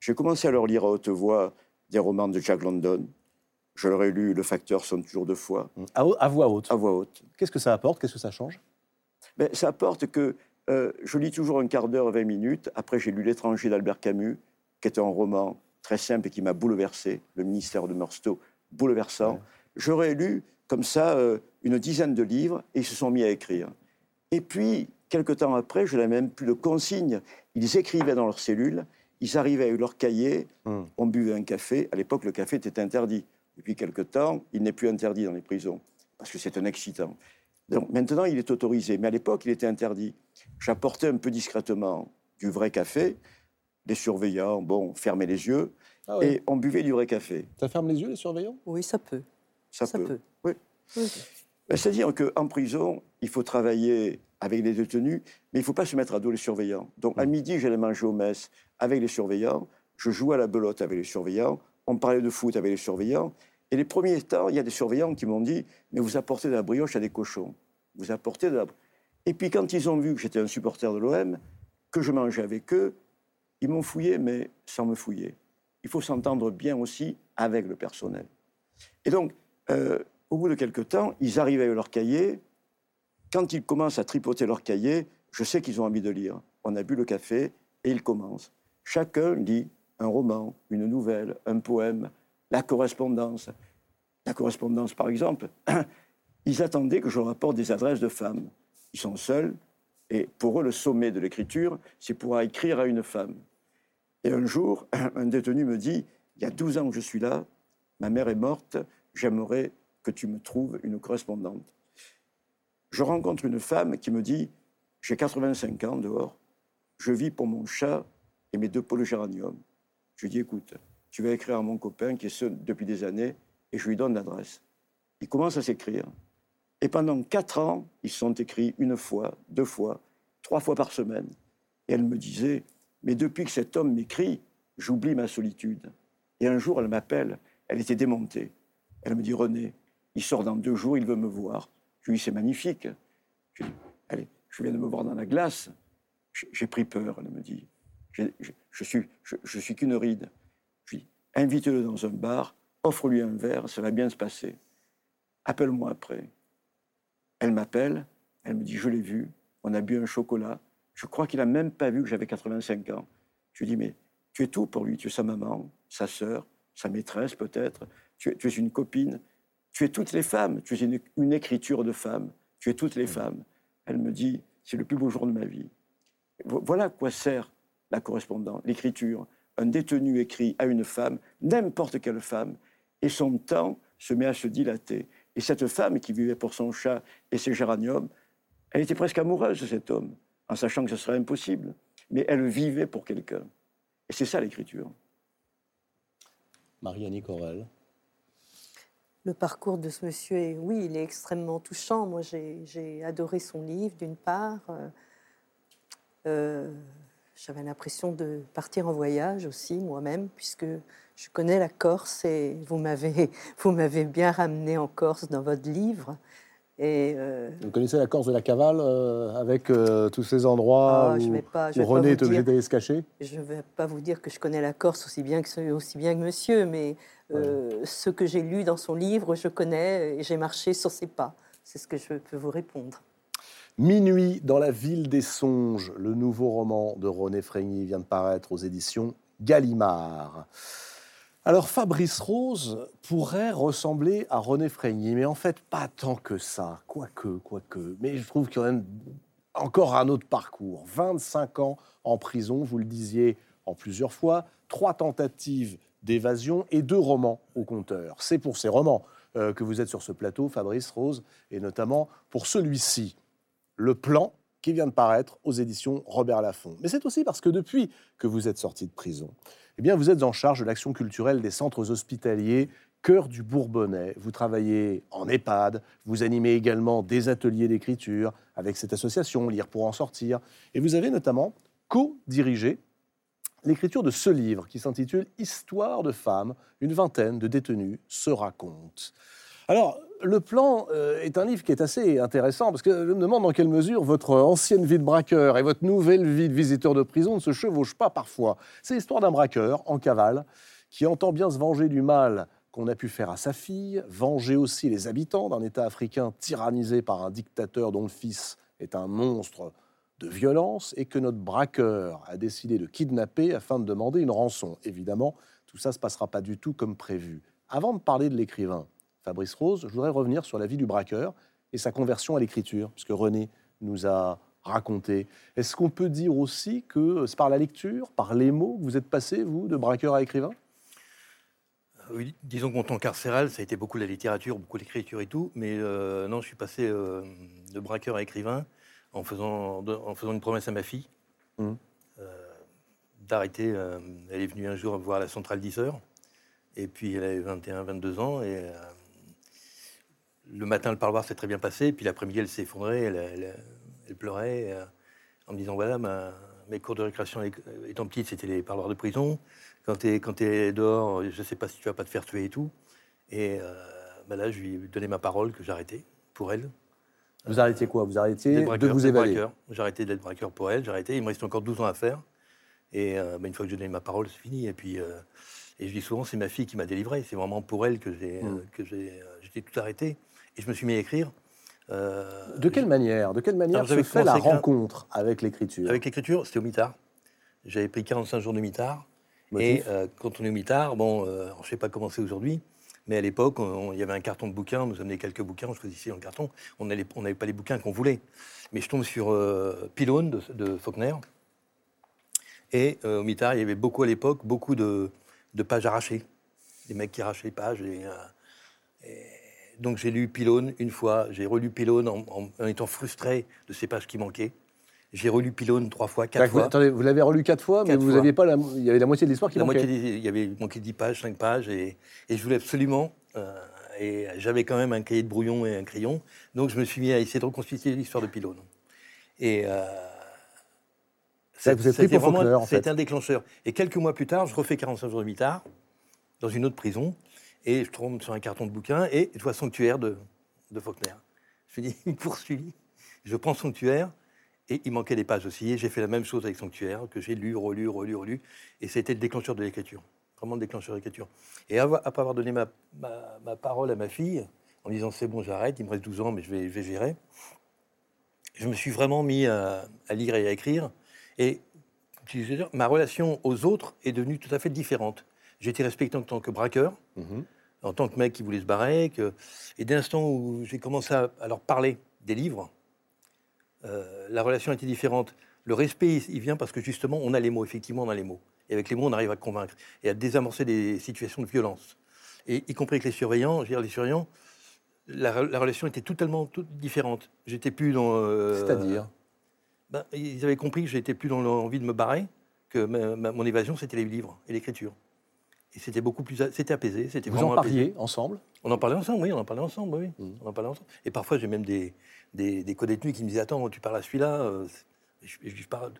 J'ai commencé à leur lire à haute voix des romans de Jack London. Je leur ai lu Le facteur sonne toujours deux fois, à, à voix haute. à voix haute. Qu'est-ce que ça apporte? Qu'est-ce que ça change? Ben, ça apporte que euh, je lis toujours un quart d'heure, 20 minutes. Après, j'ai lu L'étranger d'Albert Camus, qui est un roman très simple et qui m'a bouleversé. Le ministère de Meursault, bouleversant. Ouais. J'aurais lu comme ça euh, une dizaine de livres et ils se sont mis à écrire. Et puis, quelque temps après, je n'avais même plus de consignes. Ils écrivaient dans leur cellule, ils arrivaient avec leur cahier, Hmm. on buvait un café. À l'époque, le café était interdit. Depuis quelque temps, il n'est plus interdit dans les prisons, parce que c'est un excitant. Donc maintenant, il est autorisé, mais à l'époque, il était interdit. J'apportais un peu discrètement du vrai café. Les surveillants, bon, fermaient les yeux, Ah ouais. et on buvait du vrai café. Ça ferme les yeux, les surveillants? Oui, ça peut. Ça, Ça peut. peut. Oui. Oui. Ben, C'est-à-dire qu'en prison, il faut travailler avec les détenus, mais il ne faut pas se mettre à dos les surveillants. Donc, à midi, j'allais manger au mess avec les surveillants, je jouais à la belote avec les surveillants, on parlait de foot avec les surveillants. Et les premiers temps, il y a des surveillants qui m'ont dit Mais vous apportez de la brioche à des cochons. Vous apportez de la. Et puis, quand ils ont vu que j'étais un supporter de l'OM, que je mangeais avec eux, ils m'ont fouillé, mais sans me fouiller. Il faut s'entendre bien aussi avec le personnel. Et donc, euh, au bout de quelques temps, ils arrivent avec leur cahier. Quand ils commencent à tripoter leur cahier, je sais qu'ils ont envie de lire. On a bu le café et ils commencent. Chacun lit un roman, une nouvelle, un poème, la correspondance. La correspondance, par exemple, ils attendaient que je leur apporte des adresses de femmes. Ils sont seuls et pour eux, le sommet de l'écriture, c'est pouvoir écrire à une femme. Et un jour, un détenu me dit, il y a 12 ans que je suis là, ma mère est morte, j'aimerais que tu me trouves une correspondante. Je rencontre une femme qui me dit, j'ai 85 ans dehors, je vis pour mon chat et mes deux pots de géranium. Je lui dis, écoute, tu vas écrire à mon copain qui est seul depuis des années, et je lui donne l'adresse. Il commence à s'écrire. Et pendant quatre ans, ils sont écrits une fois, deux fois, trois fois par semaine. Et elle me disait, mais depuis que cet homme m'écrit, j'oublie ma solitude. Et un jour, elle m'appelle, elle était démontée. Elle me dit, René, il sort dans deux jours, il veut me voir. Je lui dis, c'est magnifique. Je lui dis, allez, je viens de me voir dans la glace. J'ai pris peur, elle me dit. Je, je suis, je suis qu'une ride. Je lui dis, invite-le dans un bar, offre-lui un verre, ça va bien se passer. Appelle-moi après. Elle m'appelle, elle me dit, je l'ai vu, on a bu un chocolat. Je crois qu'il n'a même pas vu que j'avais 85 ans. Je lui dis, mais tu es tout pour lui, tu es sa maman, sa sœur, sa maîtresse peut-être, tu es, une copine, tu es toutes les femmes, tu es une, écriture de femme, tu es toutes les femmes. Elle me dit, c'est le plus beau jour de ma vie. Vo- Voilà à quoi sert la correspondance, l'écriture. Un détenu écrit à une femme, n'importe quelle femme, et son temps se met à se dilater. Et cette femme qui vivait pour son chat et ses géraniums, elle était presque amoureuse de cet homme, en sachant que ce serait impossible. Mais elle vivait pour quelqu'un. Et c'est ça l'écriture. Marianne Corel. Le parcours de ce monsieur, est, oui, il est extrêmement touchant. Moi, j'ai adoré son livre, d'une part. Euh, euh, J'avais l'impression de partir en voyage aussi, moi-même, puisque je connais la Corse et vous m'avez vous m'avez bien ramené en Corse dans votre livre. Et euh, Vous connaissez la Corse de la Cavale euh, avec euh, tous ces endroits Ah, je où, vais pas- je où vais pas René est obligé d'aller se cacher je ne vais pas vous dire que je connais la Corse aussi bien que, ce- aussi bien que monsieur, mais ce que j'ai lu dans son livre, je connais et j'ai marché sur ses pas. C'est ce que je peux vous répondre. Minuit dans la ville des songes, le nouveau roman de René Frégny vient de paraître aux éditions Gallimard. Alors Fabrice Rose pourrait ressembler à René Frégny, mais en fait pas tant que ça, quoique, quoique. Mais je trouve qu'il y a encore un autre parcours. 25 ans en prison, vous le disiez en plusieurs fois, trois tentatives d'évasion et deux romans au compteur. C'est pour ces romans euh, que vous êtes sur ce plateau, Fabrice Rose, et notamment pour celui-ci, Le Plan, qui vient de paraître aux éditions Robert Laffont. Mais c'est aussi parce que depuis que vous êtes sorti de prison, eh bien, vous êtes en charge de l'action culturelle des centres hospitaliers Cœur du Bourbonnais. Vous travaillez en EHPAD, vous animez également des ateliers d'écriture avec cette association Lire pour en sortir. Et vous avez notamment co-dirigé l'écriture de ce livre qui s'intitule Histoire de femmes, une vingtaine de détenus se racontent. Alors, le plan euh, est un livre qui est assez intéressant parce que je me demande dans quelle mesure votre ancienne vie de braqueur et votre nouvelle vie de visiteur de prison ne se chevauchent pas parfois. C'est l'histoire d'un braqueur en cavale qui entend bien se venger du mal qu'on a pu faire à sa fille, venger aussi les habitants d'un État africain tyrannisé par un dictateur dont le fils est un monstre de violence et que notre braqueur a décidé de kidnapper afin de demander une rançon. Évidemment, tout ça ne se passera pas du tout comme prévu. Avant de parler de l'écrivain Fabrice Rose, je voudrais revenir sur la vie du braqueur et sa conversion à l'écriture, puisque René nous a raconté. Est-ce qu'on peut dire aussi que c'est par la lecture, par les mots, que vous êtes passé, vous, de braqueur à écrivain? Oui, disons que mon temps carcéral, ça a été beaucoup la littérature, beaucoup l'écriture et tout, mais euh, non, je suis passé euh, de braqueur à écrivain en faisant, en faisant une promesse à ma fille euh, d'arrêter. euh, elle est venue un jour voir la centrale 10 heures, et puis elle avait 21, 22 ans, et euh, le matin, le parloir s'est très bien passé, puis l'après-midi, elle s'est effondrée, elle, elle- elle pleurait, euh, en me disant voilà, ma- mes cours de récréation étant petites, c'était les parloirs de prison. Quand tu es, quand es dehors, je ne sais pas si tu vas pas te faire tuer et tout. Et euh, bah là, je lui ai donné ma parole que j'arrêtais pour elle. Vous arrêtiez quoi? Vous arrêtiez D'être de braqueur, vous évader? braqueur. J'ai arrêté d'être braqueur pour elle, j'ai arrêté. Il me reste encore 12 ans à faire. Et euh, bah, une fois que j'ai donné ma parole, c'est fini. Et puis, euh, et je dis souvent, c'est ma fille qui m'a délivré. C'est vraiment pour elle que j'ai, Mm. euh, que j'ai, euh, j'étais tout arrêté. Et je me suis mis à écrire. Euh, De quelle manière De quelle manière se fait la rencontre avec l'écriture? Avec l'écriture, c'était au mitard. J'avais pris 45 jours de mitard. Motif Et euh, quand on est au mitard, bon, euh, je ne sais pas comment c'est aujourd'hui, mais à l'époque, il y avait un carton de bouquins, on nous amenait quelques bouquins, on choisissait un carton. On n'avait on n'avait pas les bouquins qu'on voulait. Mais je tombe sur euh, Pylone de, de Faulkner. Et au mitard, il y avait beaucoup à l'époque, beaucoup de, de pages arrachées. Des mecs qui arrachaient les pages. Et, et donc j'ai lu Pylone une fois, j'ai relu Pylone en, en- en étant frustré de ces pages qui manquaient. J'ai relu Pylone trois fois, quatre que vous, fois. attendez, vous l'avez relu quatre fois, mais vous fois. aviez pas la, il y avait la moitié de l'histoire qui La manquait. moitié, il y avait manqué 10 pages, 5 pages, et, et je voulais absolument. euh, et j'avais quand même un cahier de brouillon et un crayon, donc je me suis mis à essayer de reconstituer l'histoire de Pylone. Et euh, vous êtes pris pour vraiment- Faulkner, en fait. C'était un déclencheur. Et quelques mois plus tard, je refais 45 jours de mitard dans une autre prison, et je tombe sur un carton de bouquin et je vois Sanctuaire de, Faulkner. Je me dis, il me poursuit. Je prends Sanctuaire, et il manquait des pages aussi. Et j'ai fait la même chose avec Sanctuaire, que j'ai lu, relu, relu, relu. Et c'était le déclencheur de l'écriture. Vraiment le déclencheur de l'écriture. Et après avoir donné ma, parole à ma fille, en disant c'est bon, j'arrête, il me reste 12 ans, mais je vais, gérer, je me suis vraiment mis à, lire et à écrire. Et ma relation aux autres est devenue tout à fait différente. Été respecté en tant que braqueur, mhm. En tant que mec qui voulait se barrer. Que... Et dès l'instant où j'ai commencé à, leur parler des livres, euh, la relation était différente. Le respect, il vient parce que justement, on a les mots, effectivement, on a les mots. Et avec les mots, on arrive à convaincre et à désamorcer des situations de violence. Et y compris avec les surveillants, je veux dire, les surveillants, la, relation était totalement toute différente. J'étais plus dans. Euh, C'est-à-dire? Ben, Ils avaient compris que j'étais plus dans l'envie de me barrer, que mon évasion, c'était les livres et l'écriture. Et c'était beaucoup plus. C'était apaisé. C'était Vous en parliez ensemble? On en parlait ensemble, oui, on en parlait ensemble, oui. Mmh. On en parlait ensemble. Et parfois, j'ai même des, des, des co-détenus qui me disaient Attends, tu parles à celui-là euh,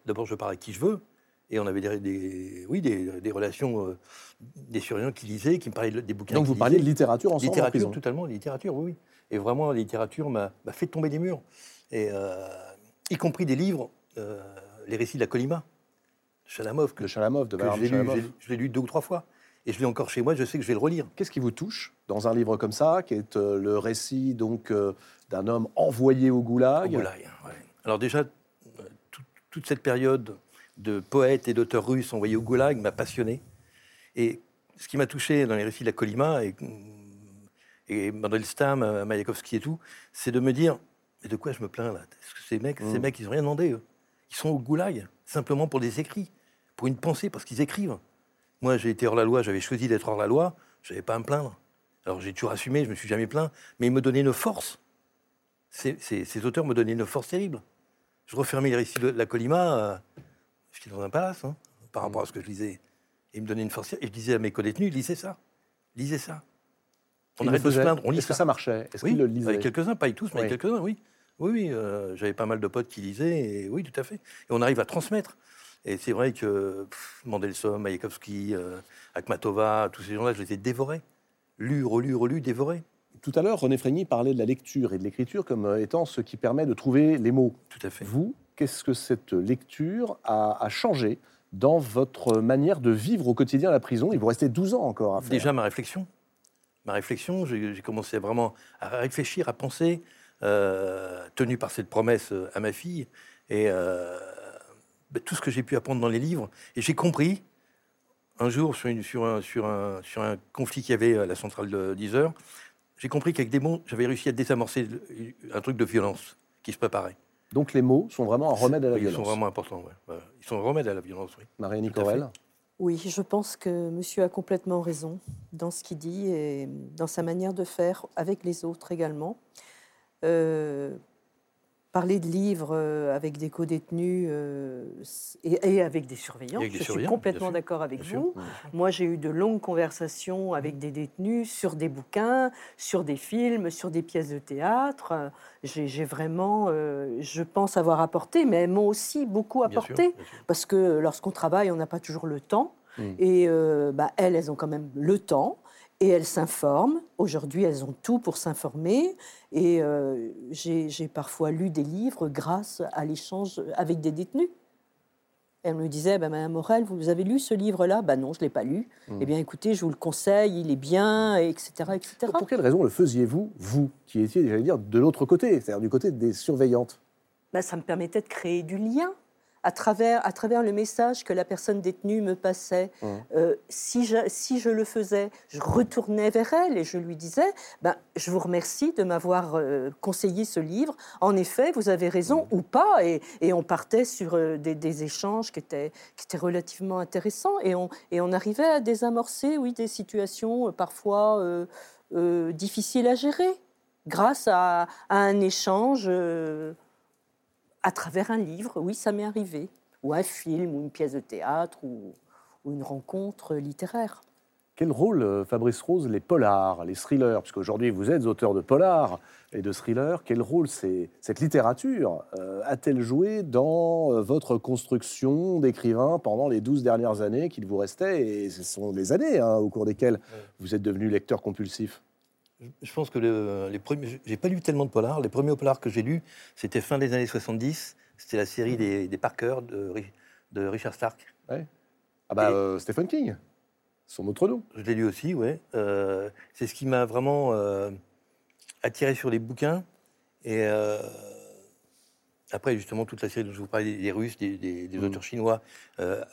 D'abord, je parle à qui je veux. Et on avait des, oui, des, des relations, euh, des surveillants qui lisaient, qui me parlaient des bouquins. Donc vous parliez de littérature ensemble Littérature, totalement, littérature, oui, oui. Et vraiment, la littérature m'a fait tomber des murs. Et, euh, y compris des livres, euh, les récits de la Colima, Chalamov. Que, de Chalamov, de Je l'ai lu deux ou trois fois. Et je l'ai encore chez moi, je sais que je vais le relire. Qu'est-ce qui vous touche dans un livre comme ça, qui est le récit donc d'un homme envoyé au goulag? Au goulag, ouais. Alors déjà, toute cette période de poètes et d'auteurs russes envoyés au goulag m'a passionné. Et ce qui m'a touché dans les récits de la Colima et, et Mandelstam, Mayakovsky et tout, c'est de me dire mais de quoi je me plains là? Parce que ces mecs, ces mmh. mecs, ils n'ont rien demandé. Eux. Ils sont au goulag simplement pour des écrits, pour une pensée, parce qu'ils écrivent. Moi, j'ai été hors la loi, j'avais choisi d'être hors la loi, je n'avais pas à me plaindre. Alors j'ai toujours assumé, je me suis jamais plaint, mais ils me donnaient une force. Ces, ces, auteurs me donnaient une force terrible. Je refermais les récits de la Colima. Euh, J'étais dans un palace, hein, par rapport à ce que je lisais. Et il me donnait une force. Et je disais à mes co-détenus, lisez ça. Lisez ça. On arrête de se plaindre, on lit Est-ce que ça marchait? Est-ce oui, le lisaient? Avec quelques-uns, pas tous, mais quelques-uns, oui. Oui, oui, euh, j'avais pas mal de potes qui lisaient, et oui, tout à fait. Et on arrive à transmettre. Et c'est vrai que Mandelson, Mayakovsky, euh, Akhmatova, tous ces gens-là, je les ai dévorés. Lus, relus, relus, dévorés. Tout à l'heure, René Frégny parlait de la lecture et de l'écriture comme euh, étant ce qui permet de trouver les mots. Tout à fait. Vous, qu'est-ce que cette lecture a, changé dans votre manière de vivre au quotidien à la prison? Il vous restait 12 ans encore à faire. Déjà, ma réflexion. Ma réflexion, j'ai commencé vraiment à réfléchir, à penser, euh, tenu par cette promesse à ma fille, et euh, ben, tout ce que j'ai pu apprendre dans les livres. Et j'ai compris, un jour, sur, une, sur, un, sur, un, sur un conflit qu'il y avait à la centrale de 10 heures, j'ai compris qu'avec des mots, j'avais réussi à désamorcer un truc de violence qui se préparait. Donc les mots sont vraiment un remède à la violence. Ils sont vraiment importants, oui. Ils sont un remède à la violence, oui. Marie Nicorel Oui, je pense que monsieur a complètement raison dans ce qu'il dit et dans sa manière de faire avec les autres également. Euh, parler de livres euh, avec des co-détenus euh, et, avec des surveillants. je suis complètement d'accord avec vous. Moi, j'ai eu de longues conversations avec des détenus sur des bouquins, sur des films, sur des pièces de théâtre. J'ai vraiment, euh, je pense avoir apporté, mais elles m'ont aussi beaucoup apporté. Parce que lorsqu'on travaille, on n'a pas toujours le temps. Mm. Et bah, elles, elles ont quand même le temps et elles s'informent. Aujourd'hui, elles ont tout pour s'informer. Et euh, j'ai parfois lu des livres grâce à l'échange avec des détenus. Elle me disait, bah, Madame Morel, vous avez lu ce livre-là? Ben non, je ne l'ai pas lu. Hmm. Eh bien, écoutez, je vous le conseille, il est bien, etc. etc. Pour quelle raison le faisiez-vous, vous, qui étiez, j'allais dire, de l'autre côté, c'est-à-dire du côté des surveillantes? Ben, Ça me permettait de créer du lien à travers, à travers le message que la personne détenue me passait. Mmh. Euh, si, je, si je le faisais, je retournais vers elle et je lui disais ben, Je vous remercie de m'avoir euh, conseillé ce livre. En effet, vous avez raison mmh. ou pas. Et, et, on partait sur euh, des, des, échanges qui étaient, qui étaient relativement intéressants et on, et on arrivait à désamorcer oui, des situations parfois difficiles à gérer grâce à, à un échange à travers un livre, oui, ça m'est arrivé, ou un film, ou une pièce de théâtre, ou, une rencontre littéraire. Quel rôle, euh, Fabrice Rose, les polars, les thrillers, puisque aujourd'hui vous êtes auteur de polars et de thrillers, quel rôle cette littérature euh, a-t-elle joué dans euh, votre construction d'écrivain pendant les 12 dernières années qu'il vous restait? Et ce sont les années hein, au cours desquelles vous êtes devenu lecteur compulsif. Je pense que le, les premiers. J'ai pas lu tellement de polars. Les premiers polars que j'ai lus, c'était fin des années 70. C'était la série des, des Parker de, Ri- de Richard Stark. Ah bah euh, Stephen King, son autre nom. Je l'ai lu aussi, ouais. Euh, c'est ce qui m'a vraiment euh, attiré sur les bouquins. Et après, justement, toute la série dont je vous parlais, des, Russes, des, des- des Mhm. auteurs chinois,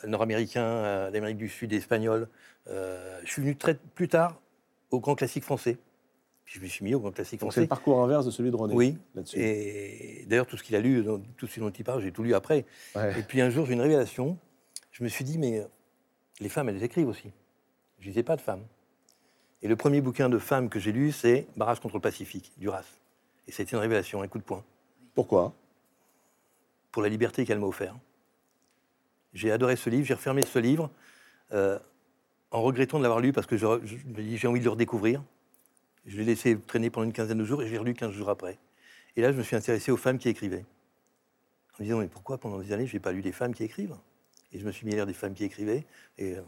nord-américains, d'Amérique du Sud, espagnols. Je suis venu très plus tard au grand classique français. Je me suis mis au grand classique Donc c'est français. le parcours inverse de celui de René. Oui. Là-dessus. Et d'ailleurs, tout ce qu'il a lu, tout ce dont il parle, j'ai tout lu après. Ouais. Et puis un jour, j'ai une révélation. Je me suis dit, mais les femmes, elles écrivent aussi. Je disais pas de femmes. Et le premier bouquin de femmes que j'ai lu, c'est Barrage contre le Pacifique, Duras. Et ça a été une révélation, un coup de poing, Pourquoi? Pour la liberté qu'elle m'a offert. J'ai adoré ce livre, j'ai refermé ce livre euh, en regrettant de l'avoir lu parce que je, je j'ai envie de le redécouvrir. Je l'ai laissé traîner pendant une quinzaine de jours et j'ai relu 15 jours après. Et là, je me suis intéressé aux femmes qui écrivaient. En me disant, mais pourquoi pendant des années, je n'ai pas lu des femmes qui écrivent? Et je me suis mis à lire des femmes qui écrivaient. Et euh,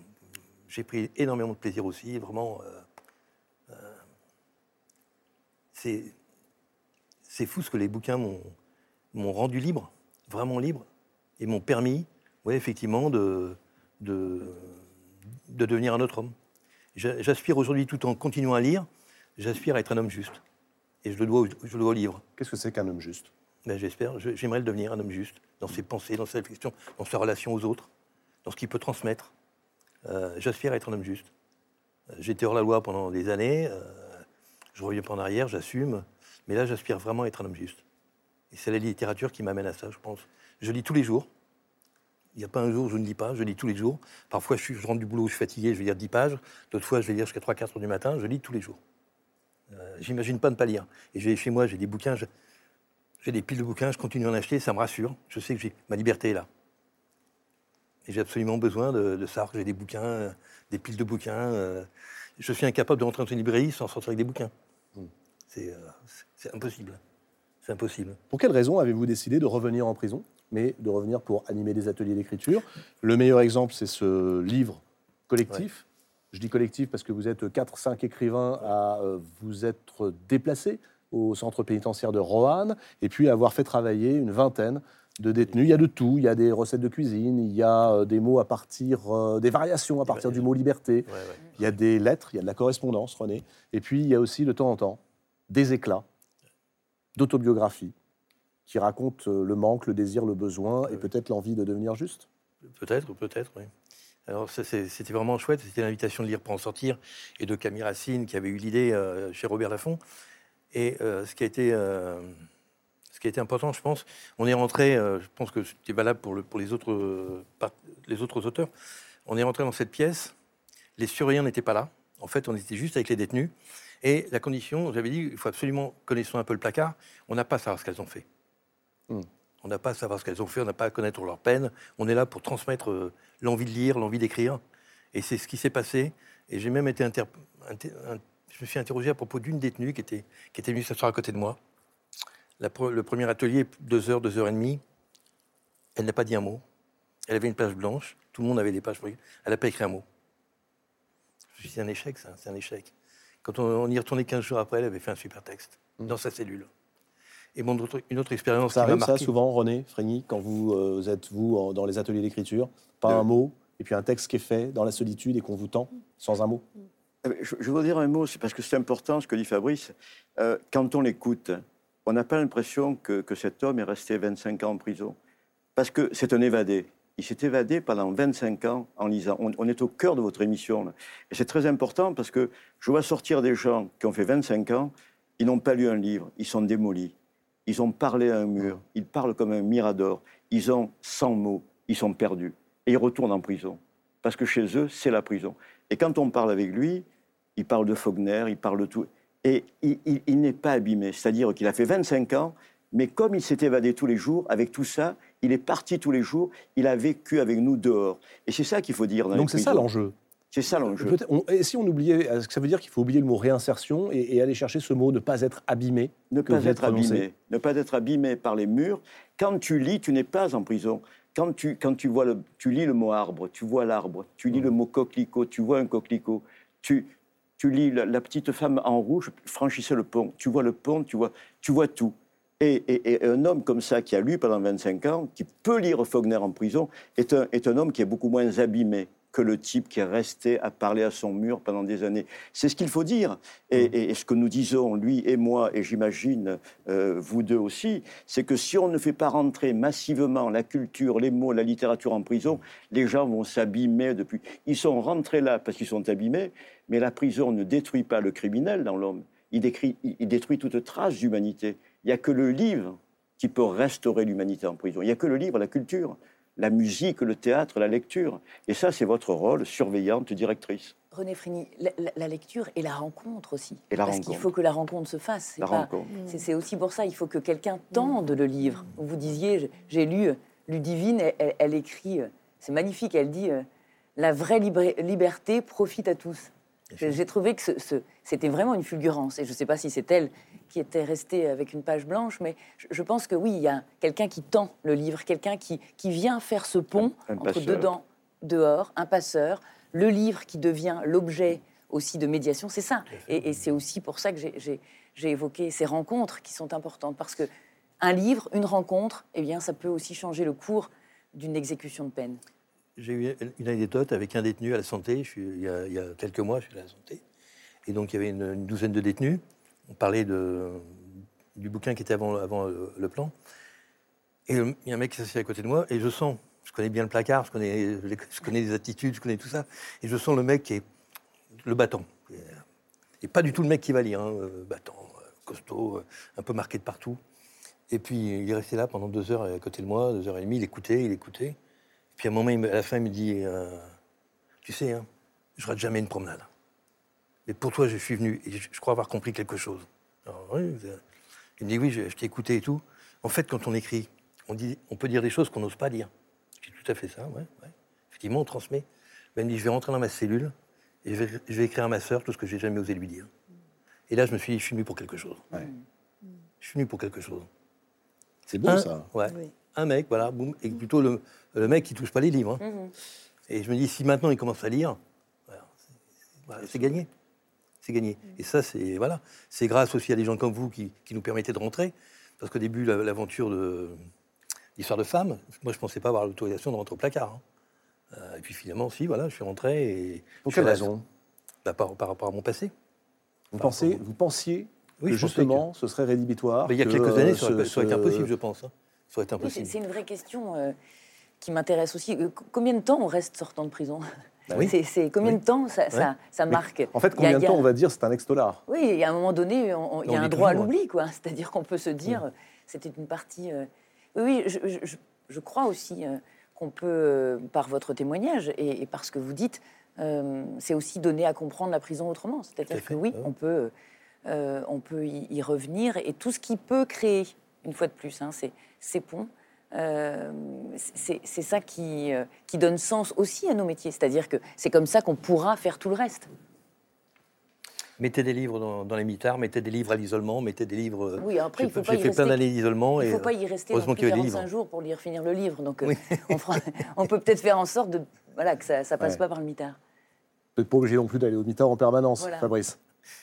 j'ai pris énormément de plaisir aussi. Vraiment, euh, euh, c'est fou ce que les bouquins m'ont m'ont rendu libre, vraiment libre, et m'ont permis, ouais, effectivement, de, de, de devenir un autre homme. J'a- J'aspire aujourd'hui, tout en continuant à lire, j'aspire à être un homme juste. Et je le dois, au- je le dois au livre. Qu'est-ce que c'est qu'un homme juste? Ben, J'espère, je- j'aimerais le devenir un homme juste, dans ses pensées, dans sa réflexion, dans sa relation aux autres, dans ce qu'il peut transmettre. Euh, J'aspire à être un homme juste. Euh, J'étais hors la loi pendant des années, euh, je reviens pas en arrière, j'assume, mais là j'aspire vraiment à être un homme juste. Et c'est la littérature qui m'amène à ça, je pense. Je lis tous les jours. Il n'y a pas un jour où je ne lis pas, je lis tous les jours. Parfois, je, suis, je rentre du boulot, je suis fatigué, je vais lire 10 pages. D'autres fois, je vais lire jusqu'à 3-4 heures du matin, je lis tous les jours. Euh, J'imagine pas ne pas lire. Et j'ai chez moi, j'ai des bouquins, j'ai des piles de bouquins, je continue à en acheter, ça me rassure. Je sais que ma liberté est là. Et j'ai absolument besoin de, de ça. J'ai des bouquins, euh, des piles de bouquins. euh, je suis incapable de rentrer dans une librairie sans sortir avec des bouquins. Hmm. C'est impossible. C'est impossible. Pour quelle raison avez-vous décidé de revenir en prison, mais de revenir pour animer des ateliers d'écriture? Le meilleur exemple, c'est ce livre collectif. Je dis collectif parce que vous êtes 4-5 écrivains à euh, vous être déplacés au centre pénitentiaire de Roanne et puis avoir fait travailler une vingtaine de détenus. Il y a de tout. Il y a des recettes de cuisine, il y a euh, des mots à partir, euh, des variations à partir du mot liberté. Ouais, ouais. Il y a des lettres, il y a de la correspondance, René. Et puis, il y a aussi, de temps en temps, des éclats d'autobiographie qui racontent le manque, le désir, le besoin et peut-être l'envie de devenir juste. Peut-être, peut-être, oui. Alors, c'était vraiment chouette. C'était l'invitation de lire pour en sortir et de Camille Racine qui avait eu l'idée euh, chez Robert Laffont. Et euh, ce, qui a été, euh, ce qui a été important, je pense, on est rentré, je pense que c'était valable pour, le- pour les, autres, les autres auteurs, on est rentré dans cette pièce, les surveillants n'étaient pas là. En fait, on était juste avec les détenus. Et la condition, j'avais dit, il faut absolument, connaissons un peu le placard, on n'a pas à savoir ce qu'elles ont fait. Hmm. On n'a pas à savoir ce qu'elles ont fait, on n'a pas à connaître leur peine. On est là pour transmettre euh, l'envie de lire, l'envie d'écrire. Et c'est ce qui s'est passé. Et j'ai même été Je me suis interrogé à propos d'une détenue qui était, qui était venue s'asseoir à côté de moi. Le premier atelier, deux heures, deux heures et demie. Elle n'a pas dit un mot. Elle avait une page blanche. Tout le monde avait des pages. blanches. Elle n'a pas écrit un mot. C'est un échec, ça. C'est un échec. Quand on, on y retournait 15 jours après, elle avait fait un super texte dans sa cellule. Et mon autre, une autre expérience Ça qui m'a arrive ça souvent, René Frégny, quand vous euh, êtes, vous, en- dans les ateliers d'écriture, pas De- un mot, et puis un texte qui est fait dans la solitude et qu'on vous tend, sans un mot Eh ben, Je, je veux dire un mot, c'est parce que c'est important ce que dit Fabrice. Euh, quand on l'écoute, on n'a pas l'impression que, que cet homme est resté 25 ans en prison. Parce que c'est un évadé. Il s'est évadé pendant 25 ans en lisant. On, on est au cœur de votre émission. là. Et c'est très important parce que je vois sortir des gens qui ont fait 25 ans, ils n'ont pas lu un livre, ils sont démolis. Ils ont parlé à un mur, ils parlent comme un mirador. Ils ont 100 mots, ils sont perdus. Et ils retournent en prison. Parce que chez eux, c'est la prison. Et quand on parle avec lui, il parle de Faulkner, il parle de tout. Et il, il- il n'est pas abîmé. C'est-à-dire qu'il a fait 25 ans, mais comme il s'est évadé tous les jours, avec tout ça, il est parti tous les jours, il a vécu avec nous dehors. Et c'est ça qu'il faut dire. Dans les Donc c'est ça l'enjeu. C'est ça l'enjeu. On- Et si on oubliait, que ça veut dire qu'il faut oublier le mot réinsertion et, et aller chercher ce mot ne pas être abîmé Ne pas être abîmé. Ne pas être abîmé par les murs. Quand tu lis, tu n'es pas en prison. Quand tu, quand tu, vois le, tu lis le mot arbre, tu vois l'arbre. Tu lis le mot coquelicot, tu vois un coquelicot. Tu, Tu lis la, la petite femme en rouge franchissait le pont. Tu vois le pont, tu vois, tu vois tout. Et, et- et un homme comme ça, qui a lu pendant 25 ans, qui peut lire Faulkner en prison, est un, est un homme qui est beaucoup moins abîmé que le type qui est resté à parler à son mur pendant des années. C'est ce qu'il faut dire. Et, et- et ce que nous disons, lui et moi, et j'imagine euh, vous deux aussi, c'est que si on ne fait pas rentrer massivement la culture, les mots, la littérature en prison, les gens vont s'abîmer depuis. Ils sont rentrés là parce qu'ils sont abîmés, mais la prison ne détruit pas le criminel dans l'homme. Il, décrit- il- il détruit toute trace d'humanité. Il n'y a que le livre qui peut restaurer l'humanité en prison. Il n'y a que le livre, la culture, la musique, le théâtre, la lecture. Et ça, c'est votre rôle, surveillante, directrice. René Frigny, la, lecture et la rencontre aussi. Et la Parce qu'il faut que la rencontre se fasse. C'est La pas- rencontre. c'est- C'est aussi pour ça, il faut que quelqu'un tende le livre. Vous disiez, j'ai- lu euh, Ludivine, elle, elle- écrit, euh, c'est magnifique, elle dit euh, La vraie liberté profite à tous. J'ai trouvé que ce- ce- c'était vraiment une fulgurance. Et je ne sais pas si c'est elle qui était restée avec une page blanche, mais je, je pense que oui, il y a quelqu'un qui tend le livre, quelqu'un qui, qui vient faire ce pont Un- un entre passeur. dedans, dehors, un passeur, le livre qui devient l'objet aussi de médiation. C'est ça. Et, et c'est aussi pour ça que j'ai- évoqué ces rencontres qui sont importantes. Parce que un livre, une rencontre, eh bien, ça peut aussi changer le cours d'une exécution de peine. J'ai eu une anecdote avec un détenu à la santé. Je suis, il, y a, il y a quelques mois, je suis à la santé. Et donc, il y avait une, une douzaine de détenus. On parlait du bouquin qui était avant, avant le, plan. Et le- il y a un mec qui s'assied à côté de moi. Et je sens, je connais bien le placard, je connais, je connais les attitudes, je connais tout ça. Et je sens le mec qui est le battant. Et pas du tout le mec qui va lire. hein, euh, battant, euh, costaud, euh, un peu marqué de partout. Et puis, il est resté là pendant deux heures à côté de moi, deux heures et demie. Il écoutait, il écoutait. Et puis à un moment, à la fin, il me dit euh, Tu sais, hein, je rate jamais une promenade. Mais pour toi, je suis venu et je, crois avoir compris quelque chose. Alors, oui, il me dit Oui, je, je t'ai écouté et tout. En fait, quand on écrit, on, dit, on peut dire des choses qu'on n'ose pas dire. Je dis tout à fait ça, ouais, ouais. Effectivement, on transmet. Ben, il me dit Je vais rentrer dans ma cellule et je vais, je vais écrire à ma sœur tout ce que j'ai jamais osé lui dire. Et là, je me suis dit Je suis venu pour quelque chose. Ouais. Je suis venu pour quelque chose. C'est beau Un- ça. Ouais. Oui. Un mec, voilà, boum, et plutôt le, le mec qui touche pas les livres. hein. Mhm. Et je me dis, si maintenant il commence à lire, voilà, c'est- voilà, c'est gagné. C'est gagné. Et ça, c'est voilà, c'est grâce aussi à des gens comme vous qui, qui nous permettaient de rentrer. Parce qu'au début, la- l'aventure de l'histoire de femmes, moi, je pensais pas avoir l'autorisation de rentrer au placard. hein. Euh, et puis finalement, si, voilà, je suis rentré. Et Pour quelle raison? Bah, par, par rapport à mon passé. vous, Par pensez, rapport- vous pensiez Oui, que justement ce serait rédhibitoire Mais il y a que, quelques euh, années, ça aurait, ce- ça aurait été impossible, je pense. hein. Ça aurait été Oui, c'est impossible. c'est une vraie question euh, qui m'intéresse aussi. Euh, co- Combien de temps on reste sortant de prison? Bah oui. C'est- Combien Oui. de temps ça, ça, ça Mais marque? En fait, a- combien de a- temps on va dire c'est un ex-dollar? Oui, il y a un moment donné, on- on- il y a un droit à toujours, l'oubli, quoi. C'est-à-dire qu'on peut se dire, euh, c'était une partie. euh, Oui, je, je- je- je crois aussi euh, qu'on peut, euh, par votre témoignage et, et par ce que vous dites, c'est aussi donner à comprendre la prison autrement. À C'est-à-dire que oui, on peut, on peut y, y revenir et tout ce qui peut créer, une fois de plus, hein, c'est ces ponts. Euh, c'est ça qui, euh, qui donne sens aussi à nos métiers. C'est-à-dire que c'est comme ça qu'on pourra faire tout le reste. Mettez des livres dans, dans les mitards, mettez des livres à l'isolement, mettez des livres. Oui, après, j'ai il faut pas y fait rester plein d'années d'isolement. Il et, ne faut pas y rester heureusement plus qu'il y a des 45 livres. jours pour lire finir le livre. Donc, euh, on, fera- on peut peut-être faire en sorte de, voilà, que ça ne passe Ouais. pas par le mitard. Vous n'êtes pas obligé non plus d'aller au mitard en permanence, Voilà. Fabrice.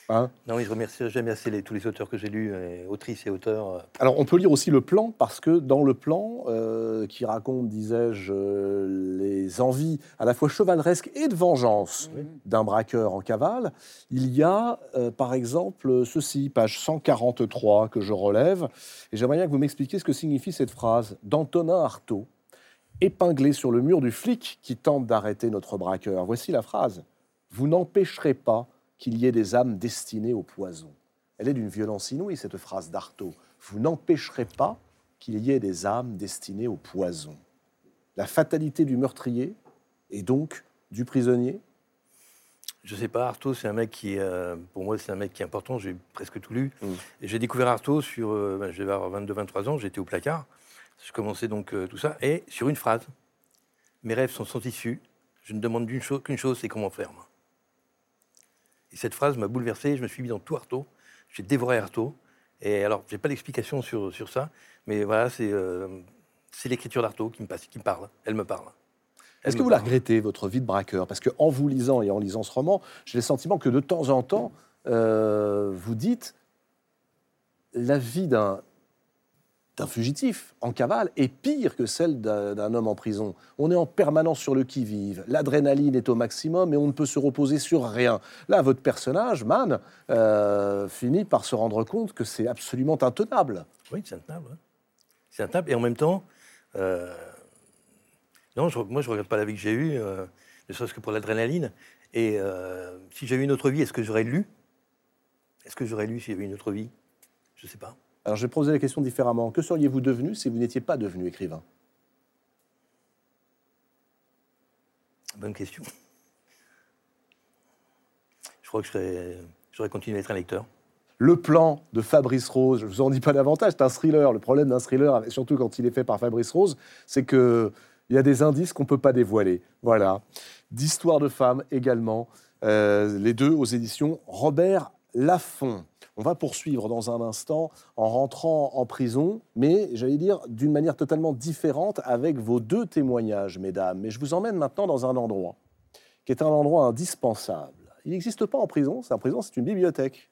Hein Non, je remercie jamais assez les- tous les auteurs que j'ai lus, euh, autrices et auteurs. euh, Alors, on peut lire aussi le plan, parce que dans le plan, euh, qui raconte, disais-je, euh, les envies à la fois chevaleresques et de vengeance d'un braqueur en cavale, il y a, euh, par exemple, ceci, page 143, que je relève, et j'aimerais bien que vous m'expliquiez ce que signifie cette phrase d'Antonin Artaud, épinglée sur le mur du flic qui tente d'arrêter notre braqueur. Voici la phrase. Vous n'empêcherez pas qu'il y ait des âmes destinées au poison. Elle est d'une violence inouïe, cette phrase d'Artaud. Vous n'empêcherez pas qu'il y ait des âmes destinées au poison. La fatalité du meurtrier et donc du prisonnier? Je sais pas, Artaud, c'est un mec qui, euh, pour moi, c'est un mec qui est important. J'ai presque tout lu. Mm. J'ai découvert Artaud sur, euh, ben, avoir 22-23 ans, j'étais au placard. Je commençais donc euh, tout ça, et sur une phrase. Mes rêves sont sans issue. Je ne demande d'une chose- qu'une chose, c'est comment faire. moi. Et cette phrase m'a bouleversé. Je me suis mis dans tout Artaud. J'ai dévoré Artaud. Et alors, j'ai pas d'explication sur, sur ça, mais voilà, c'est euh, l'écriture d'Artaud qui me passe, qui me parle. Elle me parle. Est-ce que vous la regrettez, votre vie de braqueur? Parce qu'en vous lisant et en lisant ce roman, j'ai le sentiment que de temps en temps, euh, vous dites la vie d'un d'un fugitif en cavale est pire que celle d'un homme en prison. On est en permanence sur le qui-vive, l'adrénaline est au maximum et on ne peut se reposer sur rien. Là, votre personnage, Man, euh, finit par se rendre compte que c'est absolument intenable. Oui, c'est intenable. ouais. C'est intenable. Et en même temps, euh, non, je, moi, je ne regrette pas la vie que j'ai eue, euh, ne serait-ce que pour l'adrénaline. Et si j'avais une autre vie, est-ce que j'aurais lu? Est-ce que j'aurais lu si j'avais une autre vie? Je ne sais pas. Alors, je vais poser la question différemment. Que seriez-vous devenu si vous n'étiez pas devenu écrivain? Bonne question. Je crois que je serais- j'aurais continué à être un lecteur. Le plan de Fabrice Rose, je ne vous en dis pas davantage, c'est un thriller. Le problème d'un thriller, surtout quand il est fait par Fabrice Rose, c'est qu'il y a des indices qu'on ne peut pas dévoiler. Voilà. D'histoire de femmes également, euh, les deux aux éditions Robert Laffont. On va poursuivre dans un instant en rentrant en prison, mais j'allais dire d'une manière totalement différente avec vos deux témoignages, mesdames. Mais je vous emmène maintenant dans un endroit qui est un endroit indispensable. Il n'existe pas en prison, c'est prison, c'est une bibliothèque.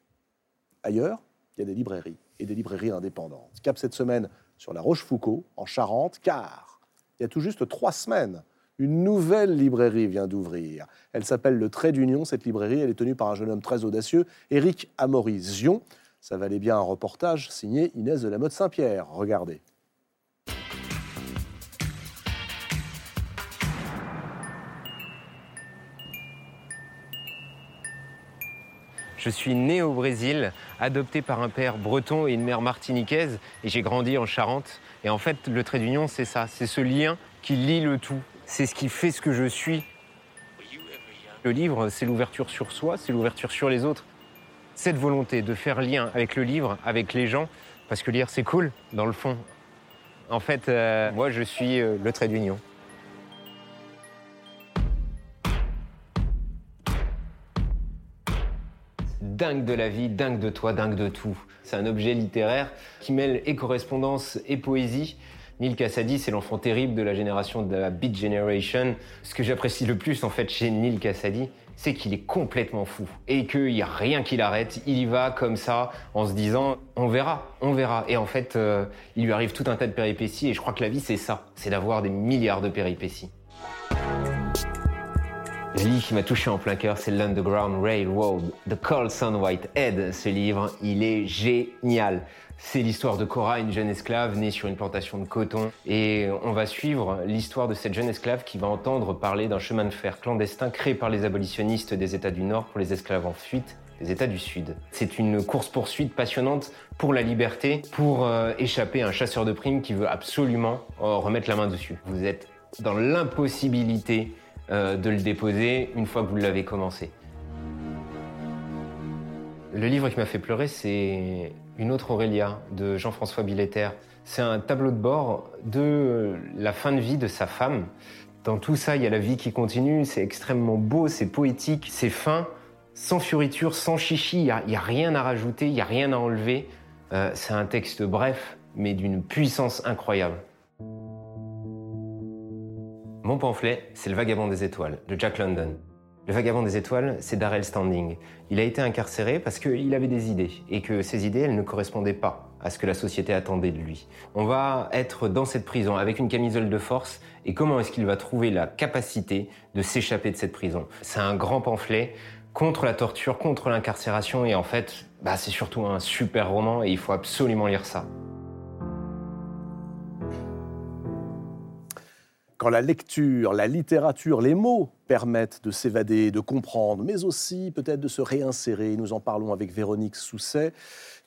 Ailleurs, il y a des librairies et des librairies indépendantes. Cap cette semaine sur la Rochefoucauld, en Charente, car il y a tout juste trois semaines, une nouvelle librairie vient d'ouvrir. Elle s'appelle Le Trait d'Union, cette librairie. Elle est tenue par un jeune homme très audacieux, Éric Amaury-Zion. Ça valait bien un reportage signé Inès de la Motte Saint-Pierre. Regardez. Je suis né au Brésil, adopté par un père breton et une mère martiniquaise, et j'ai grandi en Charente. Et en fait, le trait d'union, c'est ça, c'est ce lien qui lie le tout. C'est ce qui fait ce que je suis. Le livre, c'est l'ouverture sur soi, c'est l'ouverture sur les autres. Cette volonté de faire lien avec le livre, avec les gens, parce que lire, c'est cool, dans le fond. En fait, euh, moi, je suis euh, le trait d'union. dingue de la vie, dingue de toi, dingue de tout. C'est un objet littéraire qui mêle et correspondance et poésie. Neil Cassady, c'est l'enfant terrible de la génération de la Beat Generation. Ce que j'apprécie le plus en fait chez Neil Cassady, c'est qu'il est complètement fou et qu'il n'y a rien qui l'arrête. Il y va comme ça en se disant on verra, on verra. Et en fait, euh, il lui arrive tout un tas de péripéties et je crois que la vie c'est ça, c'est d'avoir des milliards de péripéties. Le livre qui m'a touché en plein cœur, c'est l'Underground Railroad de Colson Whitehead. Ce livre, il est génial. C'est l'histoire de Cora, une jeune esclave née sur une plantation de coton. Et on va suivre l'histoire de cette jeune esclave qui va entendre parler d'un chemin de fer clandestin créé par les abolitionnistes des États du Nord pour les esclaves en fuite des États du Sud. C'est une course-poursuite passionnante pour la liberté, pour euh, échapper à un chasseur de primes qui veut absolument euh, remettre la main dessus. Vous êtes dans l'impossibilité euh, de le déposer une fois que vous l'avez commencé. Le livre qui m'a fait pleurer, c'est Une autre Aurélia de Jean-François Billetter. C'est un tableau de bord de la fin de vie de sa femme. Dans tout ça, il y a la vie qui continue, c'est extrêmement beau, c'est poétique, c'est fin, sans fioriture, sans chichi, il n'y a, rien à rajouter, il n'y a rien à enlever. Euh, c'est un texte bref, mais d'une puissance incroyable. Mon pamphlet, c'est Le Vagabond des Étoiles de Jack London. Le Vagabond des Étoiles, c'est Darrell Standing. Il a été incarcéré parce qu'il avait des idées et que ces idées, elles ne correspondaient pas à ce que la société attendait de lui. On va être dans cette prison avec une camisole de force et comment est-ce qu'il va trouver la capacité de s'échapper de cette prison? C'est un grand pamphlet contre la torture, contre l'incarcération et en fait, bah, c'est surtout un super roman et il faut absolument lire ça. La lecture, la littérature, les mots permettent de s'évader, de comprendre, mais aussi peut-être de se réinsérer, nous en parlons avec Véronique Sousset,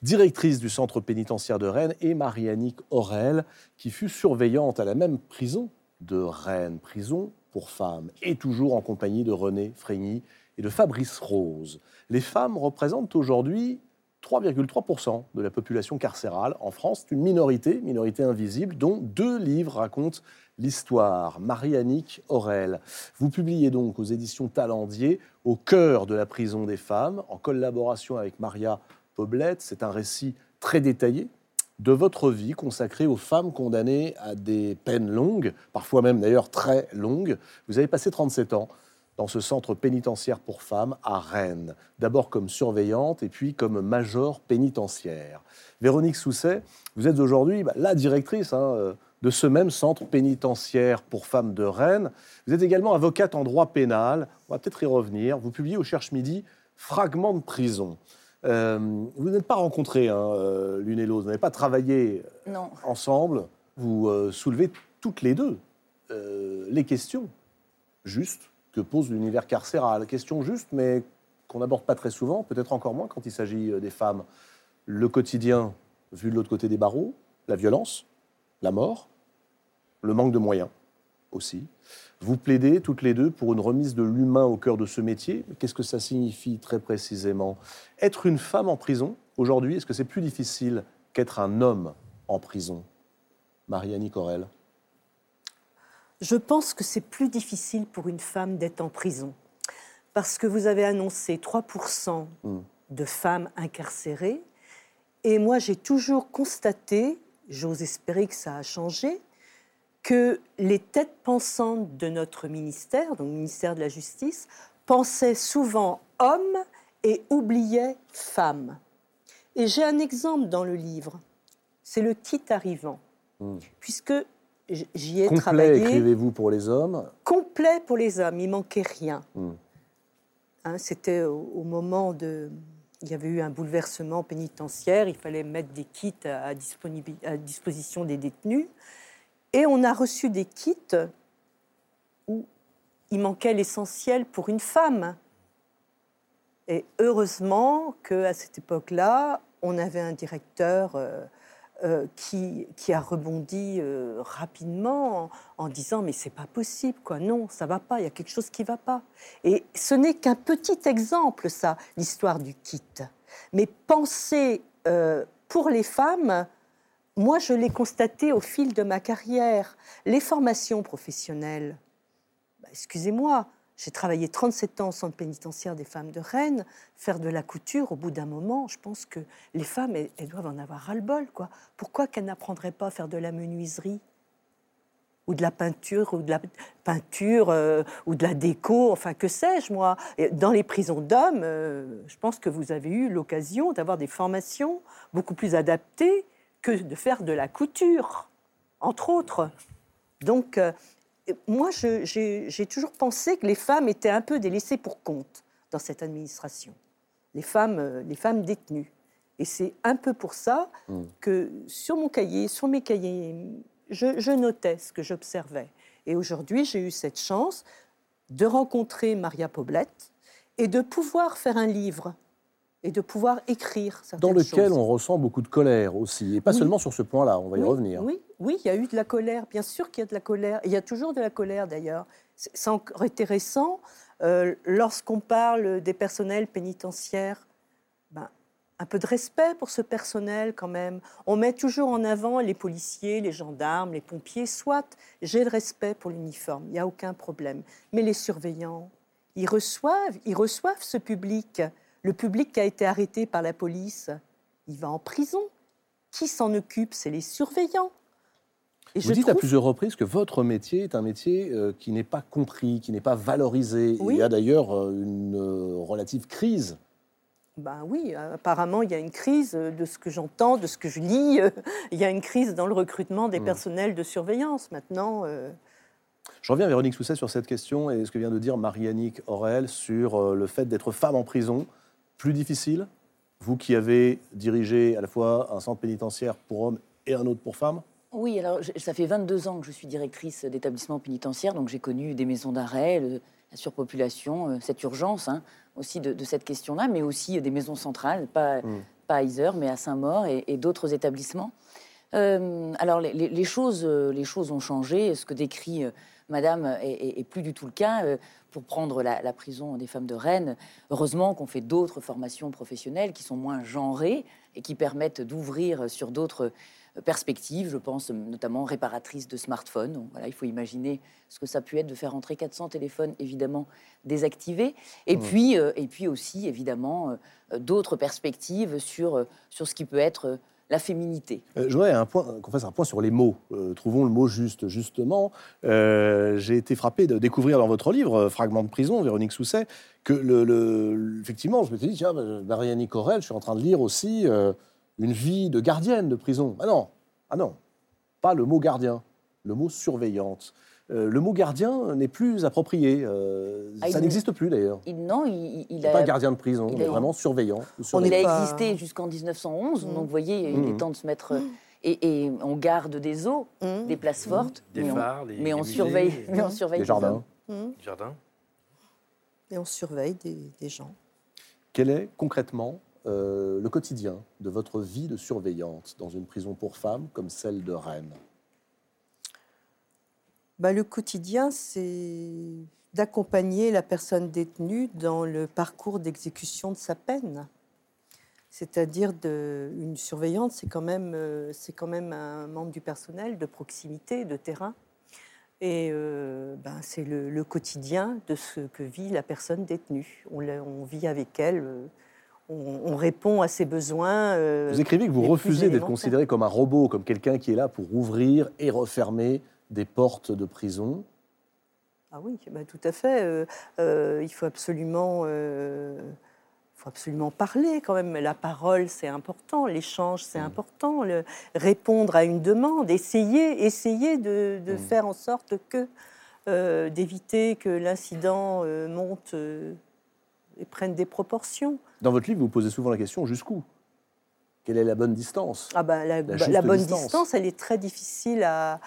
directrice du centre pénitentiaire de Rennes, et Marie-Annick Aurel, qui fut surveillante à la même prison de Rennes, prison pour femmes, et toujours en compagnie de René Frégny et de Fabrice Rose. Les femmes représentent aujourd'hui 3,3% de la population carcérale en France. Une minorité, minorité invisible, dont deux livres racontent l'histoire. Marie-Annick Aurel, vous publiez donc aux éditions Talendier Au cœur de la prison des femmes, en collaboration avec Maria Poblette. C'est un récit très détaillé, de votre vie consacrée aux femmes condamnées à des peines longues, parfois même d'ailleurs très longues. Vous avez passé 37 ans dans ce centre pénitentiaire pour femmes à Rennes, d'abord comme surveillante et puis comme major pénitentiaire. Véronique Sousset, vous êtes aujourd'hui bah, la directrice hein, euh, de ce même centre pénitentiaire pour femmes de Rennes. Vous êtes également avocate en droit pénal, on va peut-être y revenir. Vous publiez au Cherche Midi Fragments de prison. Euh, vous n'êtes pas rencontrés hein, euh, l'une et l'autre, vous n'avez pas travaillé ensemble. Vous soulevez toutes les deux les questions justes que pose l'univers carcéral. Question juste, mais qu'on n'aborde pas très souvent, peut-être encore moins quand il s'agit euh, des femmes. Le quotidien, vu de l'autre côté des barreaux, la violence, la mort, le manque de moyens aussi. Vous plaidez toutes les deux pour une remise de l'humain au cœur de ce métier. Qu'est-ce que ça signifie très précisément? Être une femme en prison, aujourd'hui, est-ce que c'est plus difficile qu'être un homme en prison? Marianne Corel je pense que c'est plus difficile pour une femme d'être en prison. Parce que vous avez annoncé 3% hmm. de femmes incarcérées. Et moi, j'ai toujours constaté, j'ose espérer que ça a changé, que les têtes pensantes de notre ministère, donc le ministère de la Justice, pensaient souvent hommes et oubliaient femmes. Et j'ai un exemple dans le livre, c'est le kit arrivant. Hmm. Puisque j'y ai Complet, écrivez-vous pour les hommes Complet pour les hommes, il manquait rien. Hmm. Hein, c'était au, moment de... Il y avait eu un bouleversement pénitentiaire, il fallait mettre des kits à, à disposition des détenus. Et on a reçu des kits où il manquait l'essentiel pour une femme. Et heureusement qu'à cette époque-là, on avait un directeur euh, euh, qui, qui, a rebondi euh, rapidement en, disant mais c'est pas possible quoi. Non ça va pas il y a quelque chose qui va pas. Et ce n'est qu'un petit exemple ça l'histoire du kit. Mais penser euh, pour les femmes moi je l'ai constaté au fil de ma carrière. Les formations professionnelles bah, excusez-moi j'ai travaillé 37 ans au centre pénitentiaire des femmes de Rennes. Faire de la couture, au bout d'un moment, je pense que les femmes, elles, doivent en avoir ras-le-bol. Quoi. Pourquoi qu'elles n'apprendraient pas à faire de la menuiserie ou de la peinture, ou de la peinture, euh, ou de la déco, enfin que sais-je moi? Dans les prisons d'hommes, euh, je pense que vous avez eu l'occasion d'avoir des formations beaucoup plus adaptées que de faire de la couture, entre autres. Donc, euh, moi, j'ai toujours pensé que les femmes étaient un peu délaissées pour compte dans cette administration, les femmes, euh, les femmes détenues. Et c'est un peu pour ça hmm. que sur mon cahier, sur mes cahiers, je, notais ce que j'observais. Et aujourd'hui, j'ai eu cette chance de rencontrer Maria Poblette et de pouvoir faire un livre et de pouvoir écrire Dans lequel on ressent beaucoup de colère aussi, et pas seulement sur ce point-là, on va y revenir. Oui, oui, il y a eu de la colère, bien sûr qu'il y a de la colère, il y a toujours de la colère d'ailleurs. C'est encore intéressant, euh, lorsqu'on parle des personnels pénitentiaires, ben, un peu de respect pour ce personnel quand même. On met toujours en avant les policiers, les gendarmes, les pompiers, soit j'ai le respect pour l'uniforme, il n'y a aucun problème. Mais les surveillants, ils reçoivent, ils reçoivent ce public. Le public qui a été arrêté par la police, il va en prison. Qui s'en occupe? C'est les surveillants. Vous dites à plusieurs reprises que votre métier est un métier euh, qui n'est pas compris, qui n'est pas valorisé. Il y a d'ailleurs euh, une euh, relative crise. Ben oui, apparemment, il y a une crise de ce que j'entends, de ce que je lis. il y a une crise dans le recrutement des hmm. personnels de surveillance. Maintenant, je reviens, Véronique Sousset, sur cette question et ce que vient de dire Marie-Annick Aurel sur le fait d'être femme en prison plus difficile Vous qui avez dirigé à la fois un centre pénitentiaire pour hommes et un autre pour femmes? Oui, alors ça fait 22 ans que je suis directrice d'établissement pénitentiaire, donc j'ai connu des maisons d'arrêt, la surpopulation, euh, cette urgence hein, aussi de, cette question-là, mais aussi des maisons centrales, pas, hmm. pas à Isère, mais à Saint-Maur et, d'autres établissements. Euh, alors les, choses, euh, les choses ont changé. Ce que décrit Madame est, plus du tout le cas pour prendre la, prison des femmes de Rennes. Heureusement qu'on fait d'autres formations professionnelles qui sont moins genrées et qui permettent d'ouvrir sur d'autres perspectives. Je pense notamment réparatrices de smartphones. voilà, il faut imaginer ce que ça peut être de faire entrer 400 téléphones évidemment désactivés. Et, mmh. puis, euh, et puis aussi évidemment euh, d'autres perspectives sur, euh, sur ce qui peut être la féminité. Euh, je voudrais un point, qu'on fasse un point sur les mots. Euh, trouvons le mot juste, justement. Euh, J'ai été frappé de découvrir dans votre livre, euh, Fragment de prison, Véronique Sousset, que le, le- effectivement, je me suis dit, tiens, bah, Marianne Corel, je suis en train de lire aussi euh, une vie de gardienne de prison. Ah non, ah non, pas le mot gardien, le mot surveillante. Euh, le mot gardien n'est plus approprié. euh, Ah, ça n'existe plus d'ailleurs. Il, non, il, il a, Pas gardien de prison, il mais a- vraiment surveillant. il a pas- existé jusqu'en 1911, Mm. donc vous voyez, il Mm. est temps de se mettre... Et, et on garde des eaux, Hum, des places fortes, Des mais on, phares, des, mais on des surveille, mais on surveille des jardins. des jardins. Et on surveille des, des gens. Quel est concrètement euh, le quotidien de votre vie de surveillante dans une prison pour femmes comme celle de Rennes Bah, le quotidien, c'est d'accompagner la personne détenue dans le parcours d'exécution de sa peine. C'est-à-dire une surveillante, c'est quand, même, euh, quand même un membre du personnel de proximité, de terrain. Et euh, ben, c'est le, quotidien de ce que vit la personne détenue. On, vit avec elle, on, on répond à ses besoins. euh, Vous écrivez que vous refusez d'être considéré comme un robot, comme quelqu'un qui est là pour ouvrir et refermer des portes de prison. Ah oui, bah, tout à fait. Euh, euh, il faut absolument, faut absolument parler quand même. La parole, c'est important. L'échange, c'est important. Le- répondre à une demande, essayer, essayer de, de Mm. faire en sorte que d'éviter que l'incident monte et prenne des proportions. Dans votre livre, vous posez souvent la question jusqu'où? Quelle est la bonne distance? Ah bah, la, La bah, la bonne distance. distance, elle est très difficile à,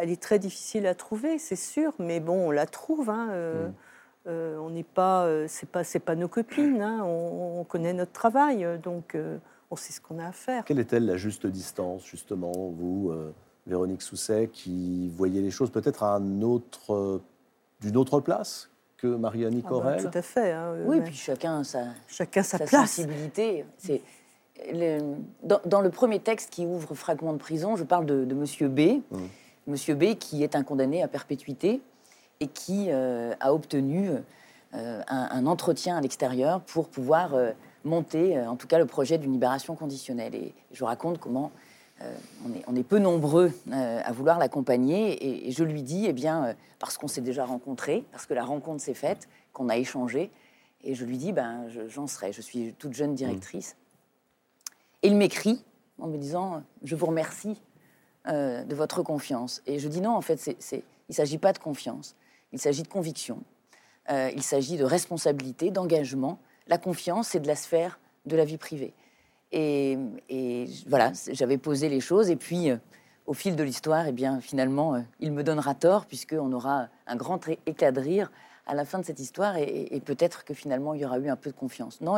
elle est très difficile à trouver, c'est sûr. Mais bon, on la trouve. hein, euh, Mm. euh, on n'est pas, euh, c'est pas, c'est pas nos copines. hein, on, on connaît notre travail, donc euh, on sait ce qu'on a à faire. Quelle est-elle la juste distance, justement, vous, Véronique Sousset, qui voyez les choses peut-être à un autre, d'une autre place? Que Marie-Annie Ah Corel tout à fait. hein, euh, Oui, mais puis chacun sa, chacun sa, sa place. sensibilité. C'est le- dans, dans le premier texte qui ouvre Fragment de prison, je parle de, de Monsieur B. Mm. Monsieur B qui est un condamné à perpétuité et qui euh, a obtenu euh, un, un entretien à l'extérieur pour pouvoir euh, monter, en tout cas, le projet d'une libération conditionnelle. Et je raconte comment euh, on, est, on est peu nombreux euh, à vouloir l'accompagner. Et, et je lui dis, eh bien, euh, parce qu'on s'est déjà rencontrés, parce que la rencontre s'est faite, qu'on a échangé, et je lui dis, ben, je- j'en serai. Je suis toute jeune directrice. Et il m'écrit en me disant, je vous remercie de votre confiance. Et je dis non, en fait, il ne s'agit pas de confiance, il s'agit de conviction, il s'agit de responsabilité, d'engagement. La confiance, c'est de la sphère de la vie privée. Et, voilà, j'avais posé les choses, et puis euh, au fil de l'histoire, eh bien, finalement, euh, il me donnera tort, puisqu'on aura un grand éclat de rire à la fin de cette histoire, et, peut-être que finalement, il y aura eu un peu de confiance. Non,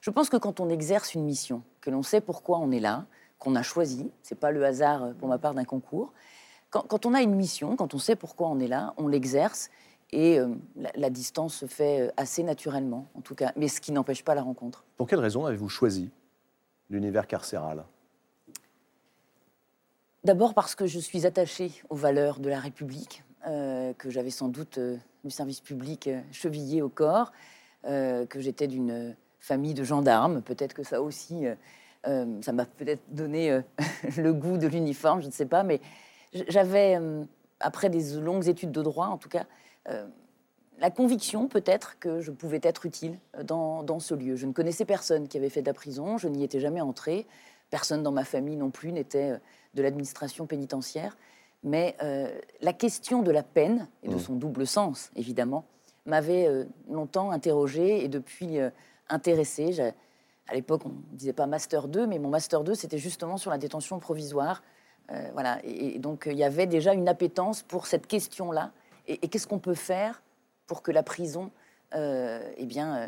je pense que quand on exerce une mission, que l'on sait pourquoi on est là, qu'on a choisi, c'est pas le hasard euh, pour ma part d'un concours. Quand, on a une mission, quand on sait pourquoi on est là, on l'exerce et la, la distance se fait assez naturellement, en tout cas. Mais ce qui n'empêche pas la rencontre. Pour quelle raison avez-vous choisi l'univers carcéral D'abord parce que je suis attachée aux valeurs de la République, euh, que j'avais sans doute euh, du service public euh, chevillé au corps, que j'étais d'une famille de gendarmes. Peut-être que ça aussi, ça m'a peut-être donné le goût de l'uniforme, je ne sais pas. Mais j'avais, après des longues études de droit en tout cas, la conviction peut-être que je pouvais être utile euh, dans, dans ce lieu. Je ne connaissais personne qui avait fait de la prison, je n'y étais jamais entrée. Personne dans ma famille non plus n'était euh, de l'administration pénitentiaire. Mais euh, la question de la peine, et de Mm. son double sens, évidemment, m'avait euh, longtemps interrogée et depuis euh, intéressée. J'ai- À l'époque, on ne disait pas Master 2, mais mon Master 2, c'était justement sur la détention provisoire. Voilà. Et, et donc, il y avait déjà une appétence pour cette question-là. Et, et qu'est-ce qu'on peut faire pour que la prison euh, eh bien, euh,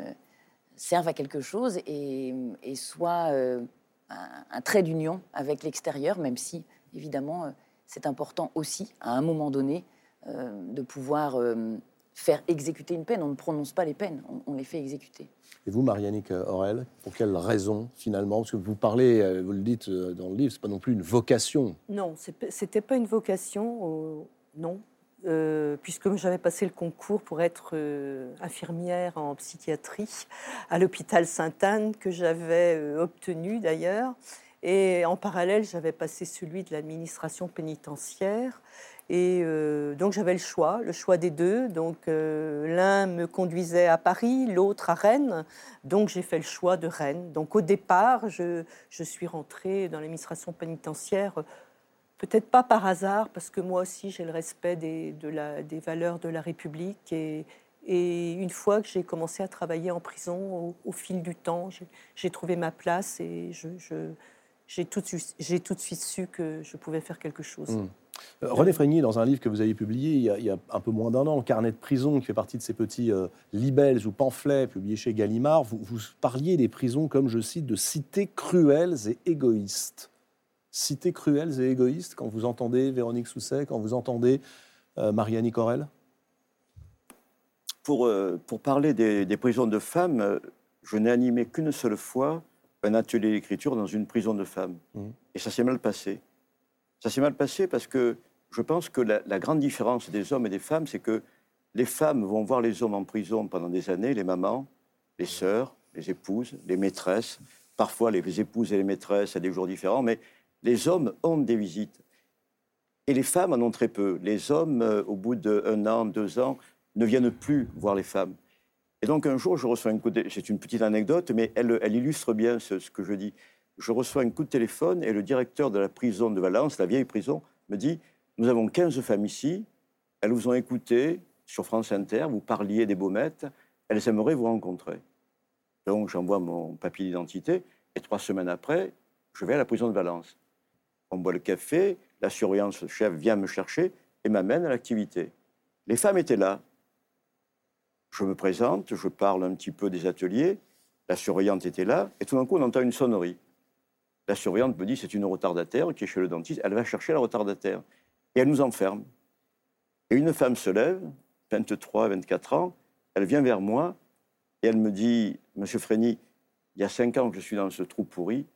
serve à quelque chose et, et soit euh, un, un trait d'union avec l'extérieur, même si, évidemment, euh, c'est important aussi, à un moment donné, euh, de pouvoir euh, faire exécuter une peine. On ne prononce pas les peines, on, on les fait exécuter. Et vous, Marianne Aurel, pour quelle raison finalement? Parce que vous parlez, vous le dites dans le livre, c'est pas non plus une vocation. Non, c'était pas une vocation, euh, non, Euh, puisque j'avais passé le concours pour être euh, infirmière en psychiatrie à l'hôpital Sainte-Anne, que j'avais euh, obtenu d'ailleurs. Et en parallèle, j'avais passé celui de l'administration pénitentiaire. Et donc j'avais le choix, le choix des deux. Donc l'un me conduisait à Paris, l'autre à Rennes. Donc j'ai fait le choix de Rennes. Donc au départ, je, je suis rentrée dans l'administration pénitentiaire, peut-être pas par hasard, parce que moi aussi j'ai le respect des, des valeurs de la République. Et, une fois que j'ai commencé à travailler en prison, au, fil du temps, j'ai trouvé ma place et j'ai tout, de suite su que je pouvais faire quelque chose. Mmh. Euh, René Frégnier, dans un livre que vous avez publié il y a, un peu moins d'un an, Carnet de prison, qui fait partie de ces petits euh, libelles ou pamphlets publiés chez Gallimard, vous, parliez des prisons comme, je cite, de cités cruelles et égoïstes. Cités cruelles et égoïstes, quand vous entendez Véronique Sousset, quand vous entendez euh, Marianne Corel pour, pour parler des, des prisons de femmes, je n'ai animé qu'une seule fois un atelier d'écriture dans une prison de femmes. Mmh. Et ça s'est mal passé. Ça s'est mal passé parce que je pense que la, grande différence des hommes et des femmes, c'est que les femmes vont voir les hommes en prison pendant des années, les mamans, les sœurs, les épouses, les maîtresses. Parfois, les épouses et les maîtresses à des jours différents, mais les hommes ont des visites. Et les femmes en ont très peu. Les hommes, euh, au bout d'un an, deux ans, ne viennent plus voir les femmes. Et donc un jour, je reçois un coup de... C'est une petite anecdote, mais elle, illustre bien ce, ce que je dis je reçois un coup de téléphone et le directeur de la prison de Valence, la vieille prison, me dit Nous avons 15 femmes ici, elles vous ont écouté sur France Inter, vous parliez des baumettes, elles aimeraient vous rencontrer. Donc j'envoie mon papier d'identité et trois semaines après, je vais à la prison de Valence. On boit le café, la surveillance chef vient me chercher et m'amène à l'activité. Les femmes étaient là. Je me présente, je parle un petit peu des ateliers, la surveillante était là, et tout d'un coup on entend une sonnerie. La surveillante me dit c'est une retardataire qui est chez le dentiste. Elle va chercher la retardataire et elle nous enferme. Et une femme se lève, 23, 24 ans, elle vient vers moi et elle me dit Monsieur Frény, il y a 5 ans que je suis dans ce trou pourri,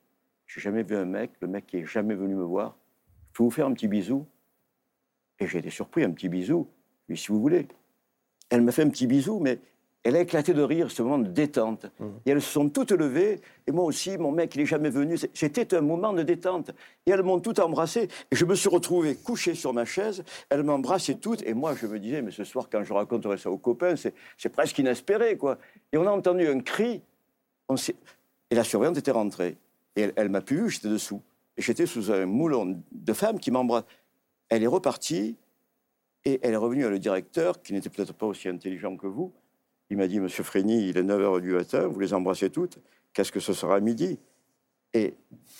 j'ai jamais vu un mec, le mec qui est jamais venu me voir. Je peux vous faire un petit bisou Et j'ai été surpris, un petit bisou. Oui, si vous voulez. Elle me fait un petit bisou, mais elle a éclaté de rire, ce moment de détente. Mmh. Et elles se sont toutes levées. Et moi aussi, mon mec, il n'est jamais venu. C'était un moment de détente. Et elles m'ont toutes embrassé. Et je me suis retrouvé couché sur ma chaise. Elles m'embrassaient toutes. Et moi, je me disais, mais ce soir, quand je raconterai ça aux copains, c'est presque inespéré, quoi. Et on a entendu un cri. et la surveillante était rentrée. Et elle, m'a pu, j'étais dessous. Et j'étais sous un moulon de femmes qui m'embrassent. Elle est repartie. Et elle est revenue à le directeur, qui n'était peut-être pas aussi intelligent que vous. Il m'a dit, Monsieur Frény, il est 9h du matin, vous les embrassez toutes, qu'est-ce que ce sera à midi? Et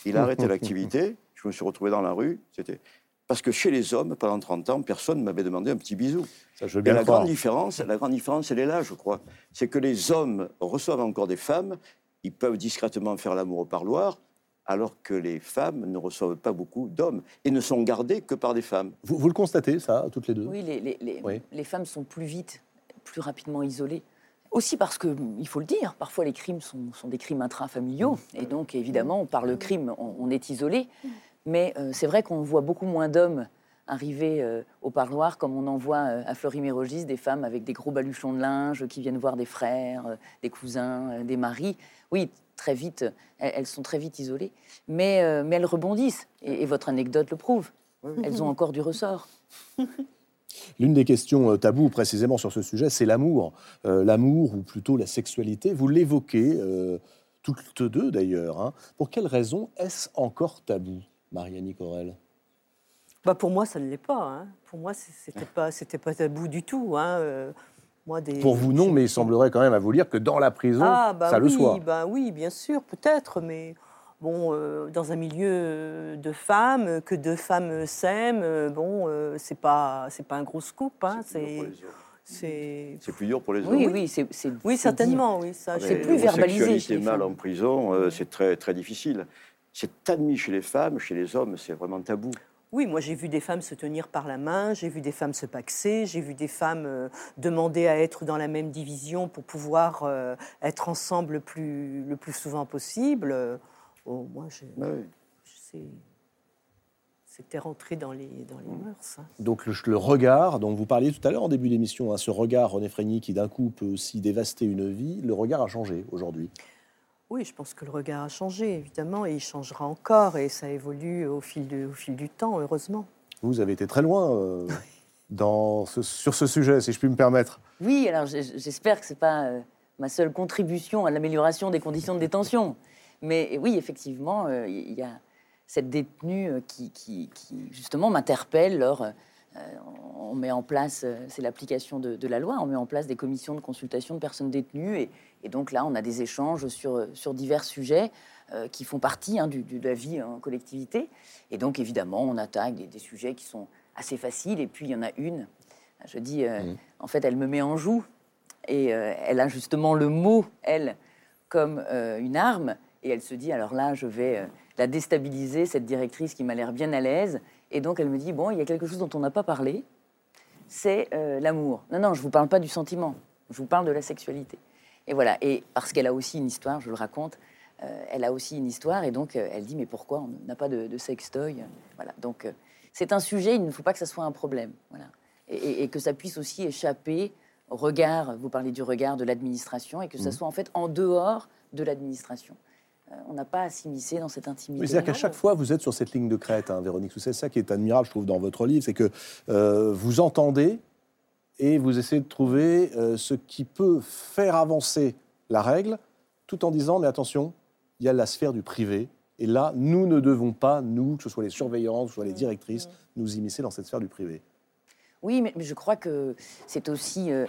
il a arrêté l'activité, je me suis retrouvé dans la rue, c'était... Parce que chez les hommes, pendant 30 ans, personne ne m'avait demandé un petit bisou. Ça, je veux bien Et la grande différence, la grande différence, elle est là, je crois. C'est que les hommes reçoivent encore des femmes, ils peuvent discrètement faire l'amour au parloir, alors que les femmes ne reçoivent pas beaucoup d'hommes et ne sont gardées que par des femmes. Vous, vous le constatez, ça, toutes les deux? Oui, les, les, oui. les femmes sont plus vite, plus rapidement isolées. Aussi parce que, il faut le dire, parfois les crimes sont, des crimes intrafamiliaux. Et donc, évidemment, par le crime, on, est isolé. Mais euh, c'est vrai qu'on voit beaucoup moins d'hommes arriver euh, au parloir, comme on en voit euh, à Fleury-Mérogis, des femmes avec des gros baluchons de linge qui viennent voir des frères, des cousins, des maris. Oui, très vite, elles, sont très vite isolées. Mais, mais elles rebondissent. Et, et, votre anecdote le prouve. Elles ont encore du ressort. L'une des questions euh, taboues précisément sur ce sujet, c'est l'amour. Euh, l'amour, ou plutôt la sexualité. Vous l'évoquez, euh, toutes deux d'ailleurs. Hein. Pour quelle raison est-ce encore tabou, Marianne Corel bah Pour moi, ça ne l'est pas. Hein. Pour moi, c'était pas, c'était pas tabou du tout. Hein. Moi, des... Pour vous, non, mais il semblerait quand même à vous lire que dans la prison, ah, bah ça le soit. Bah oui, bien sûr, peut-être, mais bon, euh, dans un milieu de femmes, que deux femmes s'aiment, euh, bon, euh, c'est pas, c'est pas un gros scoop. Hein, c'est plus dur pour les hommes. Oui, oui, c'est, oui certainement, oui, ça. C'est plus verbalisé. Chez mal en prison, c'est très très difficile. C'est admis chez les femmes, chez les hommes, c'est vraiment tabou. Oui, moi j'ai vu des femmes se tenir par la main, j'ai vu des femmes se paxer, j'ai vu des femmes demander à être dans la même division pour pouvoir être ensemble le plus, le plus souvent possible. Oh, moi, c'était rentré dans les, dans les mœurs. Hein. Donc le, regard dont vous parliez tout à l'heure en début d'émission, hein, ce regard René Frény qui d'un coup peut aussi dévaster une vie, le regard a changé aujourd'hui. Oui, je pense que le regard a changé, évidemment, et il changera encore, et ça évolue au fil, du, au fil du temps, heureusement. Vous avez été très loin euh, dans ce- sur ce sujet, si je puis me permettre. Oui, alors j'espère que ce n'est pas euh, ma seule contribution à l'amélioration des conditions de détention. Mais oui, effectivement, euh, il y a cette détenue qui, qui- qui, justement, m'interpelle lors. Euh, on met en place, euh, c'est l'application de, de la loi, on met en place des commissions de consultation de personnes détenues. Et, et donc là, on a des échanges sur, sur divers sujets euh, qui font partie hein, du- du- de la vie en collectivité. Et donc, évidemment, on attaque des, des sujets qui sont assez faciles. Et puis, il y en a une, je dis, euh, en fait, elle me met en joue. Et euh, elle a justement le mot, elle, comme euh, une arme. Et elle se dit, alors là, je vais euh, la déstabiliser, cette directrice qui m'a l'air bien à l'aise. Et donc, elle me dit, bon, il y a quelque chose dont on n'a pas parlé, c'est euh, l'amour. Non, non, je ne vous parle pas du sentiment, je vous parle de la sexualité. Et voilà, et parce qu'elle a aussi une histoire, je le raconte, euh, elle a aussi une histoire, et donc euh, elle dit, mais pourquoi on n'a pas de, de sextoy? Voilà, donc c'est un sujet, il ne faut pas que ça soit un problème. Voilà. Et, et- et que ça puisse aussi échapper au regard, vous parlez du regard de l'administration, et que ça soit en fait en dehors de l'administration. Euh, on n'a pas à s'immiscer dans cette intimité. Oui, c'est-à-dire qu'à chaque fois, vous êtes sur cette ligne de crête, hein, Véronique C'est ça qui est admirable, je trouve, dans votre livre, c'est que euh, vous entendez et vous essayez de trouver euh, ce qui peut faire avancer la règle, tout en disant, mais attention, il y a la sphère du privé, et là, nous ne devons pas, nous, que ce soit les surveillants, que ce soit les directrices, nous immiscer dans cette sphère du privé. Oui, mais, je crois que c'est aussi euh,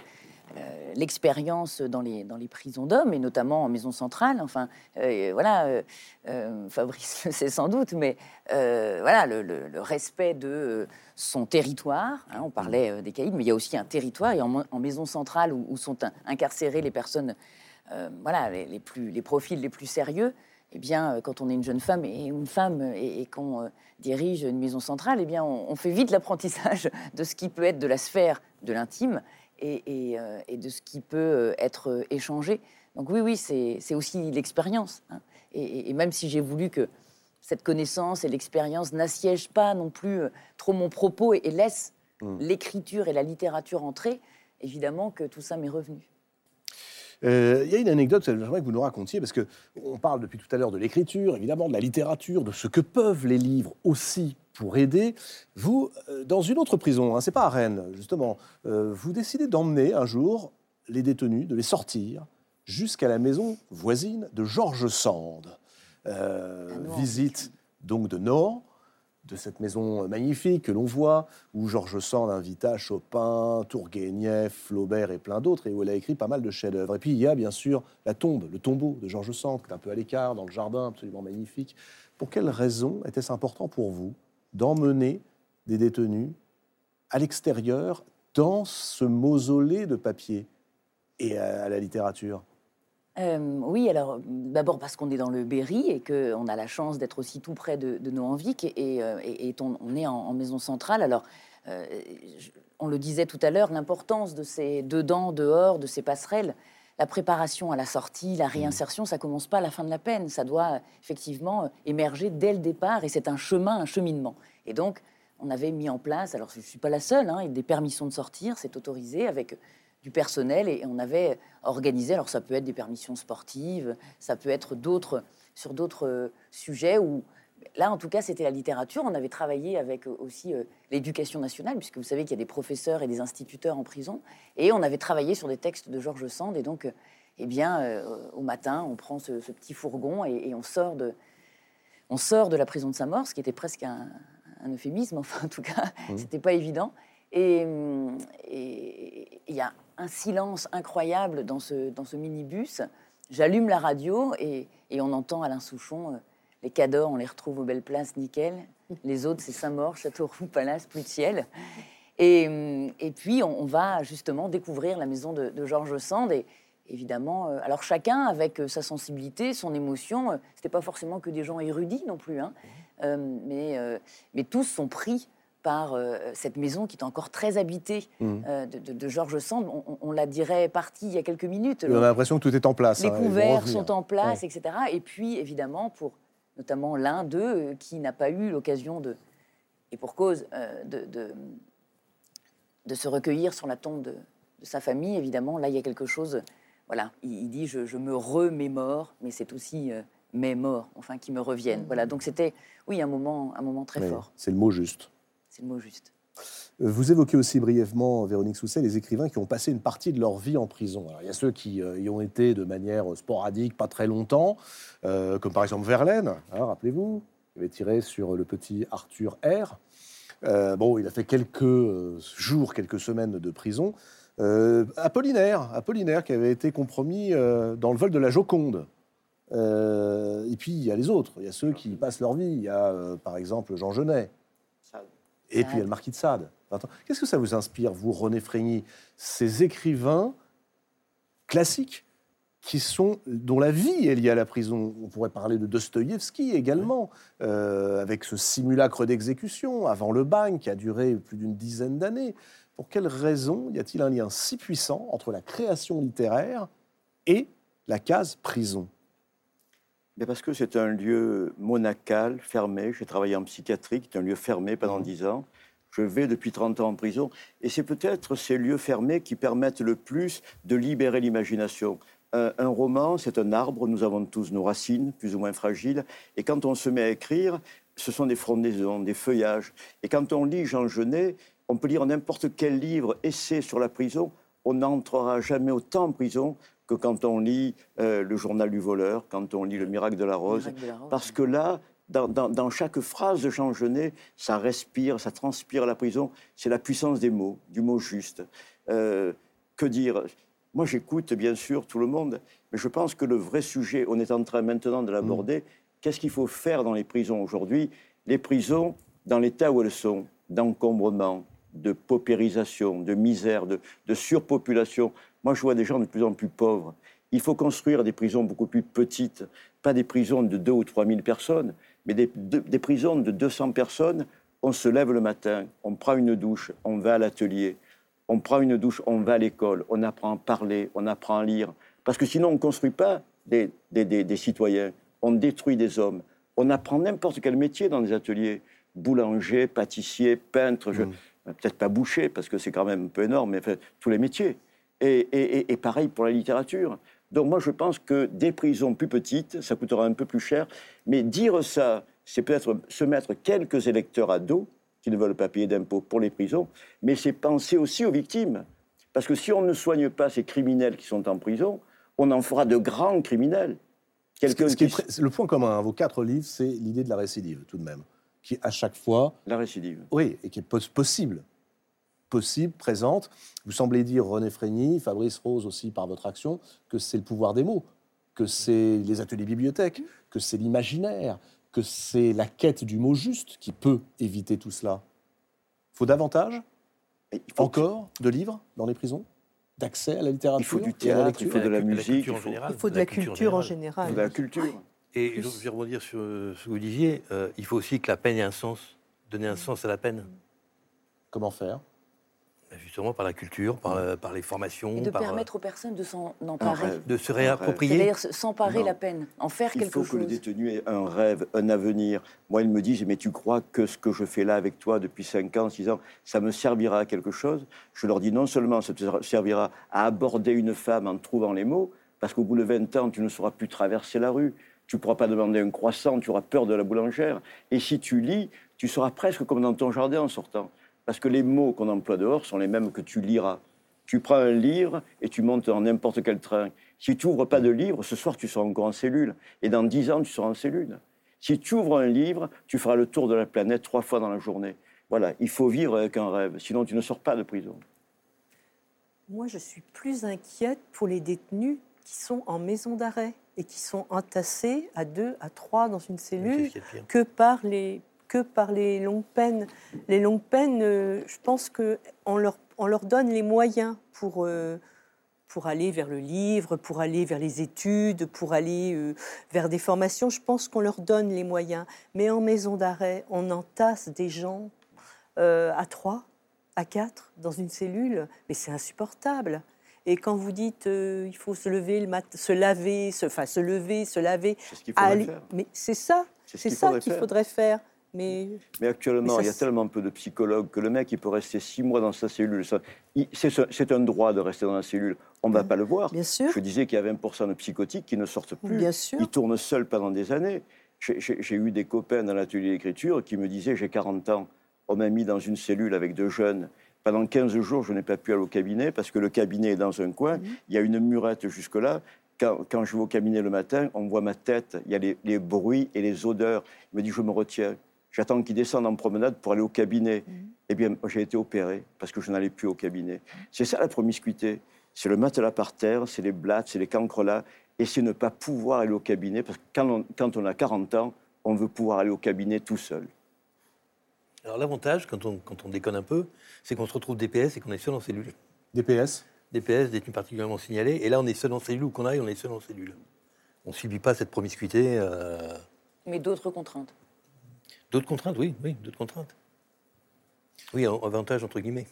l'expérience dans les, dans les prisons d'hommes, et notamment en maison centrale. Enfin, euh, voilà, euh, euh, Fabrice le sait sans doute, mais euh, voilà, le, le- le respect de euh, son territoire. hein, on parlait euh, des caïds, mais il y a aussi un territoire, et en, maison centrale où, où sont in- incarcérées les personnes, euh, voilà, les, les plus, les profils les plus sérieux. Eh bien, euh, quand on est une jeune femme et une femme et, et qu'on euh, dirige une maison centrale, eh bien, on, on fait vite l'apprentissage de ce qui peut être de la sphère de l'intime et, et, euh, et de ce qui peut euh, être euh, échangé. Donc oui, oui, c'est aussi l'expérience. hein. Et, même si j'ai voulu que cette connaissance et l'expérience n'assiègent pas non plus trop mon propos et, laissent Mm. l'écriture et la littérature entrer, évidemment que tout ça m'est revenu. Euh, Il y a une anecdote, j'aimerais que vous nous racontiez, parce que on parle depuis tout à l'heure de l'écriture, évidemment, de la littérature, de ce que peuvent les livres aussi pour aider. Vous, euh, dans une autre prison, hein, c'est pas à Rennes, justement, euh, vous décidez d'emmener un jour les détenus, de les sortir jusqu'à la maison voisine de Georges Sand. Euh, Nohant. visite donc de Nohant, de cette maison magnifique que l'on voit, où Georges Sand invita Chopin, Tourguenieff, Flaubert et plein d'autres, et où elle a écrit pas mal de chefs-d'œuvre. Et puis il y a bien sûr la tombe, le tombeau de Georges Sand, qui est un peu à l'écart, dans le jardin, absolument magnifique. Pour quelle raison était-ce important pour vous d'emmener des détenus à l'extérieur, dans ce mausolée de papier et à la littérature? Euh, oui, alors d'abord parce qu'on est dans le Berry et qu'on a la chance d'être aussi tout près de, de et, euh, et- et on, est en, maison centrale. Alors, euh, on le disait tout à l'heure, l'importance de ces dedans, dehors, de ces passerelles. La préparation à la sortie, la réinsertion, ça commence pas à la fin de la peine. Ça doit effectivement émerger dès le départ et c'est un chemin, un cheminement. Et donc, on avait mis en place, alors je ne suis pas la seule, hein, des permissions de sortir, c'est autorisé avec du personnel et on avait organisé, alors ça peut être des permissions sportives, ça peut être d'autres, sur d'autres euh, sujets où, là en tout cas c'était la littérature, on avait travaillé avec euh, aussi euh, l'éducation nationale, puisque vous savez qu'il y a des professeurs et des instituteurs en prison, et on avait travaillé sur des textes de Georges Sand, et donc, eh bien, au matin, on prend ce, ce petit fourgon et, et on sort de... On sort de la prison de sa mort, ce qui était presque un, un euphémisme, enfin en tout cas, c'était pas évident. Et hum, et il y a un silence incroyable dans ce, dans ce minibus. J'allume la radio et, et on entend Alain Souchon. euh, les cadors, on les retrouve aux belles places, nickel. Les autres, c'est Saint-Maur, Châteauroux, Palace, ciel. Et, hum, et puis, on, va justement découvrir la maison de, de Georges Sand. Et évidemment, euh, alors chacun avec euh, sa sensibilité, son émotion. euh, C'était pas forcément que des gens érudits non plus, hein. Euh, mais, euh, mais tous sont pris par euh, cette maison qui est encore très habitée Mhm. euh, de, de- de Georges Sand. On, la dirait partie il y a quelques minutes. On a l'impression que tout est en place. Les hein, couverts sont en place, etc. Et puis, évidemment, pour notamment l'un d'eux euh, qui n'a pas eu l'occasion de, et pour cause, euh, de, de, de se recueillir sur la tombe de, sa famille, évidemment, là, il y a quelque chose voilà, il, il dit je, je me remémore, mais c'est aussi mes morts, enfin, qui me reviennent. Voilà, donc c'était, oui, un moment, un moment très fort. C'est le mot juste. C'est le mot juste. Euh, Vous évoquez aussi brièvement, Véronique Sousset, les écrivains qui ont passé une partie de leur vie en prison. Il y a ceux qui euh, y ont été de manière sporadique, pas très longtemps, euh, comme par exemple Verlaine, hein, rappelez-vous, il avait tiré sur le petit Arthur R. Euh, bon, il a fait quelques euh, jours, quelques semaines de prison. Euh, Apollinaire, Apollinaire qui avait été compromis euh, dans le vol de la Joconde. Euh, et puis il y a les autres, il y a ceux qui passent leur vie. Il y a euh, par exemple Jean Genet. Et puis il y a le marquis de Sade. Qu'est-ce que ça vous inspire, vous, René Frégny, ces écrivains classiques qui sont, dont la vie est liée à la prison? On pourrait parler de Dostoïevski également, euh, avec ce simulacre d'exécution avant le bagne qui a duré plus d'une dizaine d'années. Pour quelle raison y a-t-il un lien si puissant entre la création littéraire et la case prison? Mais parce que c'est un lieu monacal, fermé. J'ai travaillé en psychiatrie, c'est un lieu fermé pendant Mhm. dix ans. Je vais depuis 30 ans en prison. Et c'est peut-être ces lieux fermés qui permettent le plus de libérer l'imagination. Un, un roman, c'est un arbre. Nous avons tous nos racines, plus ou moins fragiles. Et quand on se met à écrire, ce sont des frondaisons, des feuillages. Et quand on lit Jean Genet, on peut lire n'importe quel livre, essai sur la prison. On n'entrera jamais autant en prison que quand on lit euh, Le journal du voleur, quand on lit Le miracle de la rose. Miracle de la Rose, Parce que là, dans, dans- dans chaque phrase de Jean Genet, ça respire, ça transpire la prison. C'est la puissance des mots, du mot juste. Euh, que dire? Moi, j'écoute bien sûr tout le monde, mais je pense que le vrai sujet, on est en train maintenant de l'aborder. Qu'est-ce qu'il faut faire dans les prisons aujourd'hui? Les prisons, dans l'état où elles sont, d'encombrement, de paupérisation, de misère, de, de surpopulation. Moi, je vois des gens de plus en plus pauvres. Il faut construire des prisons beaucoup plus petites, pas des prisons de 2 ou 3 000 personnes, mais des, de- des prisons de 200 personnes. On se lève le matin, on prend une douche, on va à l'atelier, on prend une douche, on va à l'école, on apprend à parler, on apprend à lire. Parce que sinon, on ne construit pas des, des- des- des citoyens, on détruit des hommes. On apprend n'importe quel métier dans des ateliers. Boulanger, pâtissier, peintre, je- peut-être pas boucher, parce que c'est quand même un peu énorme, mais enfin, tous les métiers. Et, et- et- et pareil pour la littérature. Donc moi, je pense que des prisons plus petites, ça coûtera un peu plus cher. Mais dire ça, c'est peut-être se mettre quelques électeurs à dos qui ne veulent pas payer d'impôts pour les prisons, mais c'est penser aussi aux victimes. Parce que si on ne soigne pas ces criminels qui sont en prison, on en fera de grands criminels. Ce qui- ce qui est Le point commun à vos quatre livres, c'est l'idée de la récidive, tout de même, qui à chaque fois La récidive. Oui, et qui est pos- possible. Possible, présente. Vous semblez dire, René Frégny, Fabrice Rose aussi par votre action, que c'est le pouvoir des mots, que c'est les ateliers bibliothèques, que c'est l'imaginaire, que c'est la quête du mot juste qui peut éviter tout cela. faut davantage, Et il faut- encore, de livres dans les prisons D'accès à la littérature Il faut du théâtre, il faut de la musique, culture il en faut- général. Il faut de la culture en général. il faut de la culture. Et je vais rebondir sur ce que vous disiez. euh, il faut aussi que la peine ait un sens, donner un sens à la peine. Comment faire? Justement par la culture, par, euh, par les formations, Et de par, euh, permettre aux personnes de s'en emparer. de se réapproprier. C'est-à-dire s'emparer la peine, en faire Il quelque faut que le chose. détenu ait un rêve, un avenir. Moi, ils me disent, mais tu crois que ce que je fais là avec toi depuis 5 ans, 6 ans, ça me servira à quelque chose? Je leur dis, non seulement ça te servira à aborder une femme en trouvant les mots, parce qu'au bout de 20 ans, tu ne sauras plus traverser la rue. Tu ne pourras pas demander un croissant, tu auras peur de la boulangère. Et si tu lis, tu seras presque comme dans ton jardin en sortant. Parce que les mots qu'on emploie dehors sont les mêmes que tu liras. Tu prends un livre et tu montes dans n'importe quel train. Si tu ouvres pas de livre, ce soir, tu seras encore en cellule. Et dans dix ans, tu seras en cellule. Si tu ouvres un livre, tu feras le tour de la planète trois fois dans la journée. Voilà, il faut vivre avec un rêve, sinon tu ne sors pas de prison. Moi, je suis plus inquiète pour les détenus qui sont en maison d'arrêt et qui sont entassés à deux, à trois dans une cellule que par les que par les longues peines. Les longues peines, euh, je pense que on leur on leur donne les moyens pour euh, pour aller vers le livre, pour aller vers les études, pour aller euh, vers des formations. Je pense qu'on leur donne les moyens. Mais en maison d'arrêt, on entasse des gens à trois, à quatre dans une cellule, mais c'est insupportable. Et quand vous dites euh, il faut se lever le matin, se laver, se, enfin se lever, se laver, C'est ce qu'il faudrait aller- faire. mais c'est ça, C'est ce c'est qu'il ça faudrait qu'il faire. faudrait faire. Mais Mais actuellement, Mais ça, il y a tellement peu de psychologues que le mec, il peut rester six mois dans sa cellule. C'est ce- c'est un droit de rester dans la cellule. On ne va pas le voir. Bien sûr. Je disais qu'il y a 20% de psychotiques qui ne sortent plus. Bien sûr. Ils tournent seuls pendant des années. J'ai- eu des copains dans l'atelier d'écriture qui me disaient J'ai 40 ans, on m'a mis dans une cellule avec deux jeunes. Pendant 15 jours, je n'ai pas pu aller au cabinet parce que le cabinet est dans un coin. Il y a une murette jusque-là. Quand, quand je vais au cabinet le matin, on voit ma tête, il y a les, les bruits et les odeurs. Il me dit Je me retiens. J'attends qu'il descende en promenade pour aller au cabinet. Eh bien, j'ai été opéré parce que je n'allais plus au cabinet. C'est ça la promiscuité. C'est le matelas par terre, c'est les blattes, c'est les cancres là, et c'est ne pas pouvoir aller au cabinet parce que quand on, quand on a 40 ans, on veut pouvoir aller au cabinet tout seul. Alors l'avantage, quand on, quand on déconne un peu, c'est qu'on se retrouve DPS et qu'on est seul en cellule. DPS DPS, détenu particulièrement signalé, et là on est seul en cellule, où qu'on aille, on est seul en cellule. On ne subit pas cette promiscuité. euh, Mais d'autres contraintes. D'autres contraintes, oui, oui, d'autres contraintes. Oui, avantage entre guillemets.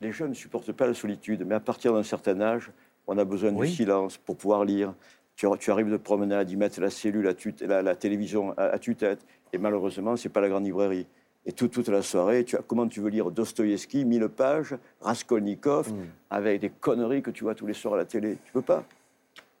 Les jeunes ne supportent pas la solitude, mais à partir d'un certain âge, on a besoin Oui. du silence pour pouvoir lire. Tu, tu arrives de promenade, ils mettent la cellule, à tu- la, la télévision à, à tue-tête, et malheureusement, c'est pas la grande librairie. Et tout- toute la soirée, tu as, comment tu veux lire Dostoïevski, 1000 pages, Raskolnikov, avec des conneries que tu vois tous les soirs à la télé? Tu peux pas.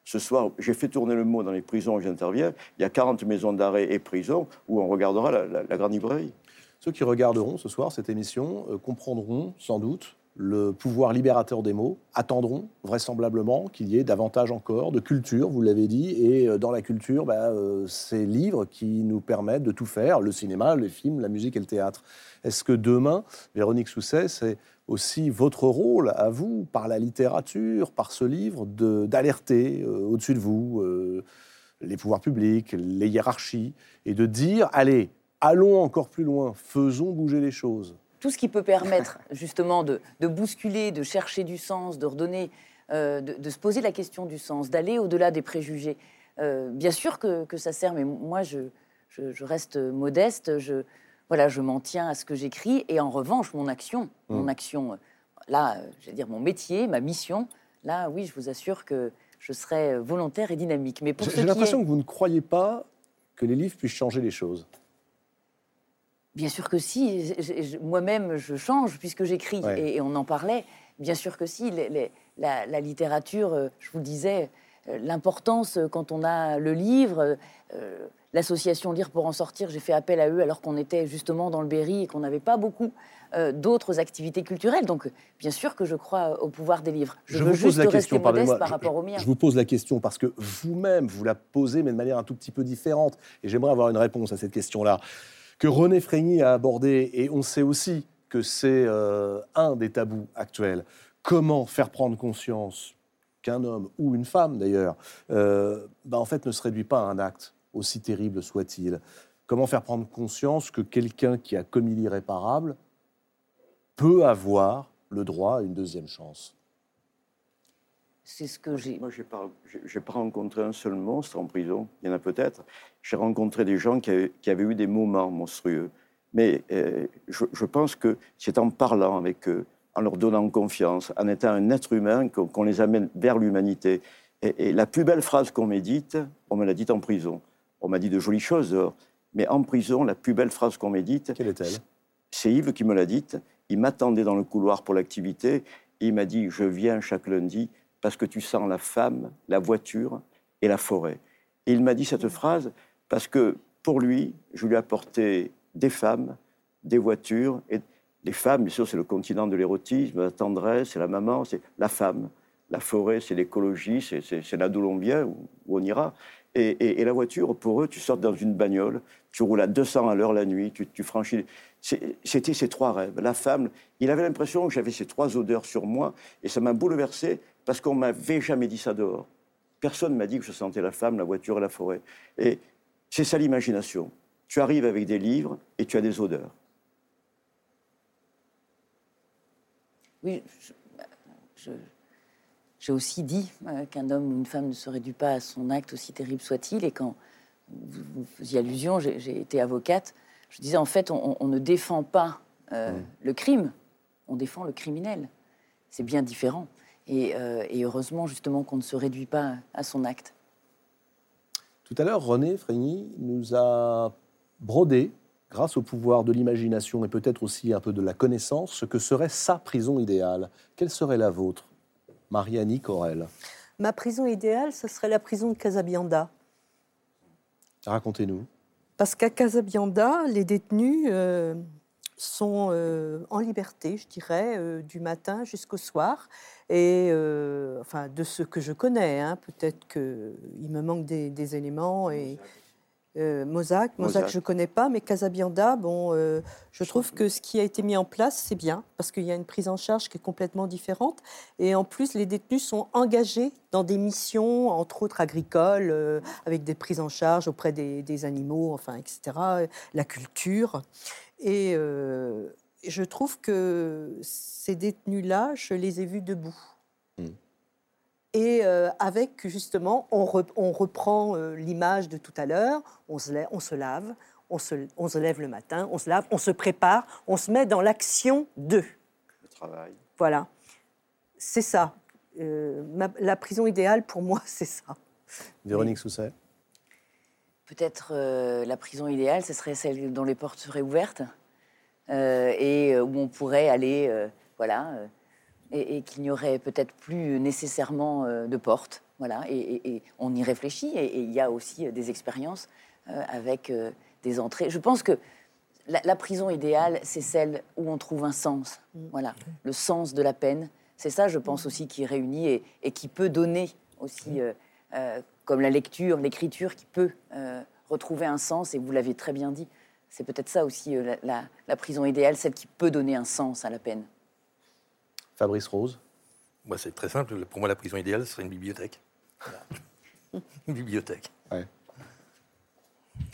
Ce soir, j'ai fait tourner le mot dans les prisons où j'interviens. Il y a 40 maisons d'arrêt et prisons où on regardera la, la- grande librairie. Ceux qui regarderont ce soir cette émission euh, comprendront sans doute le pouvoir libérateur des mots, attendront vraisemblablement qu'il y ait davantage encore de culture, vous l'avez dit, et euh, dans la culture, bah, euh, ces livres qui nous permettent de tout faire, le cinéma, les films, la musique et le théâtre. Est-ce que demain, Véronique Sousset, c'est aussi votre rôle à vous, par la littérature, par ce livre, d'alerter euh, au-dessus de vous euh, les pouvoirs publics, les hiérarchies, et de dire, allez, allons encore plus loin, faisons bouger les choses. tout ce qui peut permettre justement de, bousculer, de chercher du sens, de redonner, euh, de, se poser la question du sens, d'aller au-delà des préjugés. Bien sûr que, ça sert, mais moi je, je, je reste modeste, je, voilà, je m'en tiens à ce que j'écris, et en revanche mon action, mon action, euh, là, euh, je vais dire mon métier, ma mission, là oui, je vous assure que je serai volontaire et dynamique. Mais pour J'ai l'impression est- que vous ne croyez pas que les livres puissent changer les choses. Bien sûr que si. Moi-même, je change puisque j'écris Ouais. et, et on en parlait. Bien sûr que si. Les- les- la, la littérature, euh, je vous le disais, euh, l'importance euh, quand on a le livre, euh, l'association Lire pour en sortir, j'ai fait appel à eux alors qu'on était justement dans le Berry et qu'on n'avait pas beaucoup euh, d'autres activités culturelles. Donc, bien sûr que je crois au pouvoir des livres. Je, veux vous juste pose la rester question, modeste par je- rapport au mien. Je vous pose la question parce que vous-même, vous la posez, mais de manière un tout petit peu différente. Et j'aimerais avoir une réponse à cette question-là. Que René Frégny a abordé, et on sait aussi que c'est euh, un des tabous actuels. Comment faire prendre conscience qu'un homme, ou une femme d'ailleurs, euh, bah, en fait ne se réduit pas à un acte, aussi terrible soit-il Comment faire prendre conscience que quelqu'un qui a commis l'irréparable peut avoir le droit à une deuxième chance? C'est ce que j'ai. Moi, je n'ai pas, j'ai- j'ai pas rencontré un seul monstre en prison. Il y en a peut-être. J'ai rencontré des gens qui avaient, qui avaient eu des moments monstrueux. Mais euh, je, je pense que c'est en parlant avec eux, en leur donnant confiance, en étant un être humain, qu'on les amène vers l'humanité. Et, et la plus belle phrase qu'on m'ait dite, on me l'a dite en prison. On m'a dit de jolies choses dehors. Mais en prison, la plus belle phrase qu'on m'ait dite, Quelle est-elle? C'est Yves qui me l'a dite. Il m'attendait dans le couloir pour l'activité. Et il m'a dit Je viens chaque lundi parce que tu sens la femme, la voiture et la forêt. Et il m'a dit cette phrase parce que pour lui, je lui ai apporté des femmes, des voitures. Et les femmes, bien sûr, c'est le continent de l'érotisme, la tendresse, c'est la maman, c'est la femme. La forêt, c'est l'écologie, c'est- l'on vient, où, où on ira. Et, la voiture, pour eux, tu sors dans une bagnole, tu roules à 200 à l'heure la nuit, tu, franchis. C'était ces trois rêves. La femme, il avait l'impression que j'avais ces trois odeurs sur moi, et ça m'a bouleversé parce qu'on m'avait jamais dit ça dehors. Personne m'a dit que je sentais la femme, la voiture et la forêt. Et c'est ça l'imagination. Tu arrives avec des livres et tu as des odeurs. Oui, j'ai aussi dit euh, qu'un homme ou une femme ne se réduit pas à son acte, aussi terrible soit-il. Et quand vous, vous faisiez allusion, j'ai été avocate, je disais en fait, on, on ne défend pas euh, le crime, on défend le criminel. C'est bien différent. Et, euh, et heureusement, justement, qu'on ne se réduit pas à son acte. Tout à l'heure, René Frégny nous a brodé, grâce au pouvoir de l'imagination et peut-être aussi un peu de la connaissance, ce que serait sa prison idéale? Quelle serait la vôtre Mariani Corel? Ma prison idéale, ce serait la prison de Casabianda. Racontez-nous. Parce qu'à Casabianda, les détenus euh, sont euh, en liberté, je dirais, euh, du matin jusqu'au soir. Et euh, enfin, de ce que je connais, hein, peut-être qu'il me manque des, des éléments. Et euh, Mozac, je connais pas, mais Casabianda, bon, euh, je trouve que ce qui a été mis en place, c'est bien, parce qu'il y a une prise en charge qui est complètement différente. Et en plus, les détenus sont engagés dans des missions, entre autres agricoles, euh, avec des prises en charge auprès des, des animaux, enfin, etc., la culture. Et euh, je trouve que ces détenus-là, je les ai vus debout. Et euh, avec, justement, on, re- on reprend euh, l'image de tout à l'heure, on se, lève, on se lave, on se, on se lève le matin, on se lave, on se prépare, on se met dans l'action de. Le travail. Voilà. C'est ça. Euh, ma- la prison idéale, pour moi, c'est ça. Véronique Sousset. Peut-être euh, la prison idéale, ce serait celle dont les portes seraient ouvertes euh, et euh, où on pourrait aller, euh, voilà, euh, et, et qu'il n'y aurait peut-être plus nécessairement euh, de portes, voilà. Et, on y réfléchit et il y a aussi euh, des expériences euh, avec des entrées. Je pense que la, la prison idéale, c'est celle où on trouve un sens, voilà, le sens de la peine. C'est ça, je pense aussi, qui réunit et, et qui peut donner aussi, euh, euh, comme la lecture, l'écriture, qui peut euh, retrouver un sens. Et vous l'avez très bien dit, c'est peut-être ça aussi la, la- la prison idéale, celle qui peut donner un sens à la peine. Fabrice Rose. Moi, c'est très simple. Pour moi, la prison idéale, ce serait une bibliothèque. Une bibliothèque. Ouais.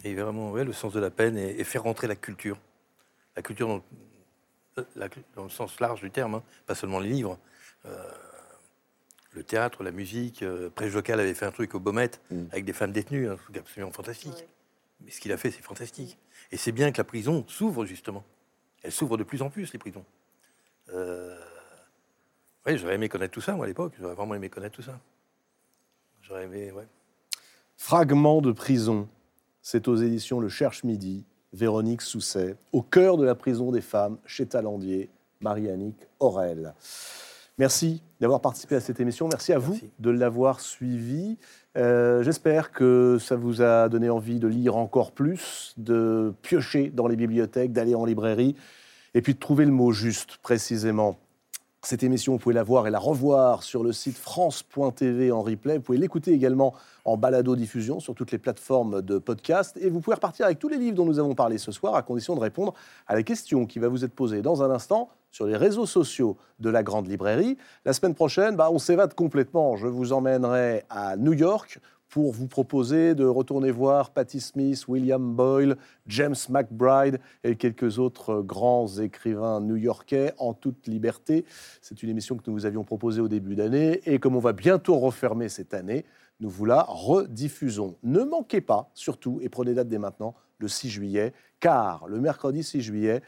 Et vraiment, ouais, le sens de la peine et, et faire rentrer la culture. La culture dans, la- dans le sens large du terme, hein, pas seulement les livres. Euh, le théâtre, la musique. Euh, local avait fait un truc au Baumette Mm. avec des femmes détenues, un truc absolument fantastique. Mais ce qu'il a fait, c'est fantastique. Et c'est bien que la prison s'ouvre, justement. Elle s'ouvre de plus en plus, les prisons. Euh, oui, j'aurais aimé connaître tout ça, moi, à l'époque. J'aurais vraiment aimé connaître tout ça. J'aurais aimé, ouais. Fragment de prison. C'est aux éditions Le Cherche Midi. Véronique Sousset. Au cœur de la prison des femmes, chez Talandier, Marie-Annick Aurel. Merci d'avoir participé à cette émission. Merci à vous Merci. de l'avoir suivi. Euh, J'espère que ça vous a donné envie de lire encore plus, de piocher dans les bibliothèques, d'aller en librairie, et puis de trouver le mot juste, précisément. Cette émission, vous pouvez la voir et la revoir sur le site France.tv en replay. Vous pouvez l'écouter également en balado-diffusion sur toutes les plateformes de podcast. Et vous pouvez repartir avec tous les livres dont nous avons parlé ce soir, à condition de répondre à la question qui va vous être posée dans un instant sur les réseaux sociaux de la Grande Librairie. La semaine prochaine, bah, on s'évade complètement. Je vous emmènerai à New York pour vous proposer de retourner voir Patti Smith, William Boyle, James McBride et quelques autres grands écrivains new-yorkais en toute liberté. C'est une émission que nous vous avions proposée au début d'année et comme on va bientôt refermer cette année, nous vous la rediffusons. Ne manquez pas, surtout, et prenez date dès maintenant, le 6 juillet, car le mercredi 6 juillet,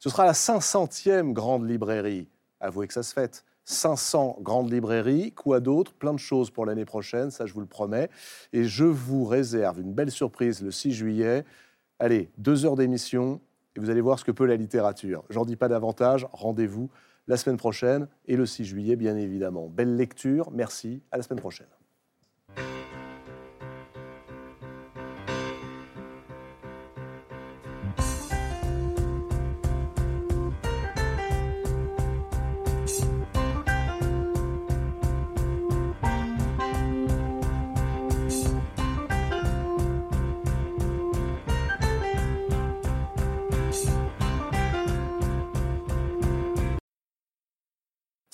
ce sera la 500e grande librairie. Avouez que ça se fête. 500 grandes librairies, quoi d'autre Plein de choses pour l'année prochaine, ça je vous le promets. Et je vous réserve une belle surprise le 6 juillet. Allez, deux heures d'émission et vous allez voir ce que peut la littérature. J'en dis pas davantage, rendez-vous la semaine prochaine et le 6 juillet bien évidemment. Belle lecture, merci, à la semaine prochaine.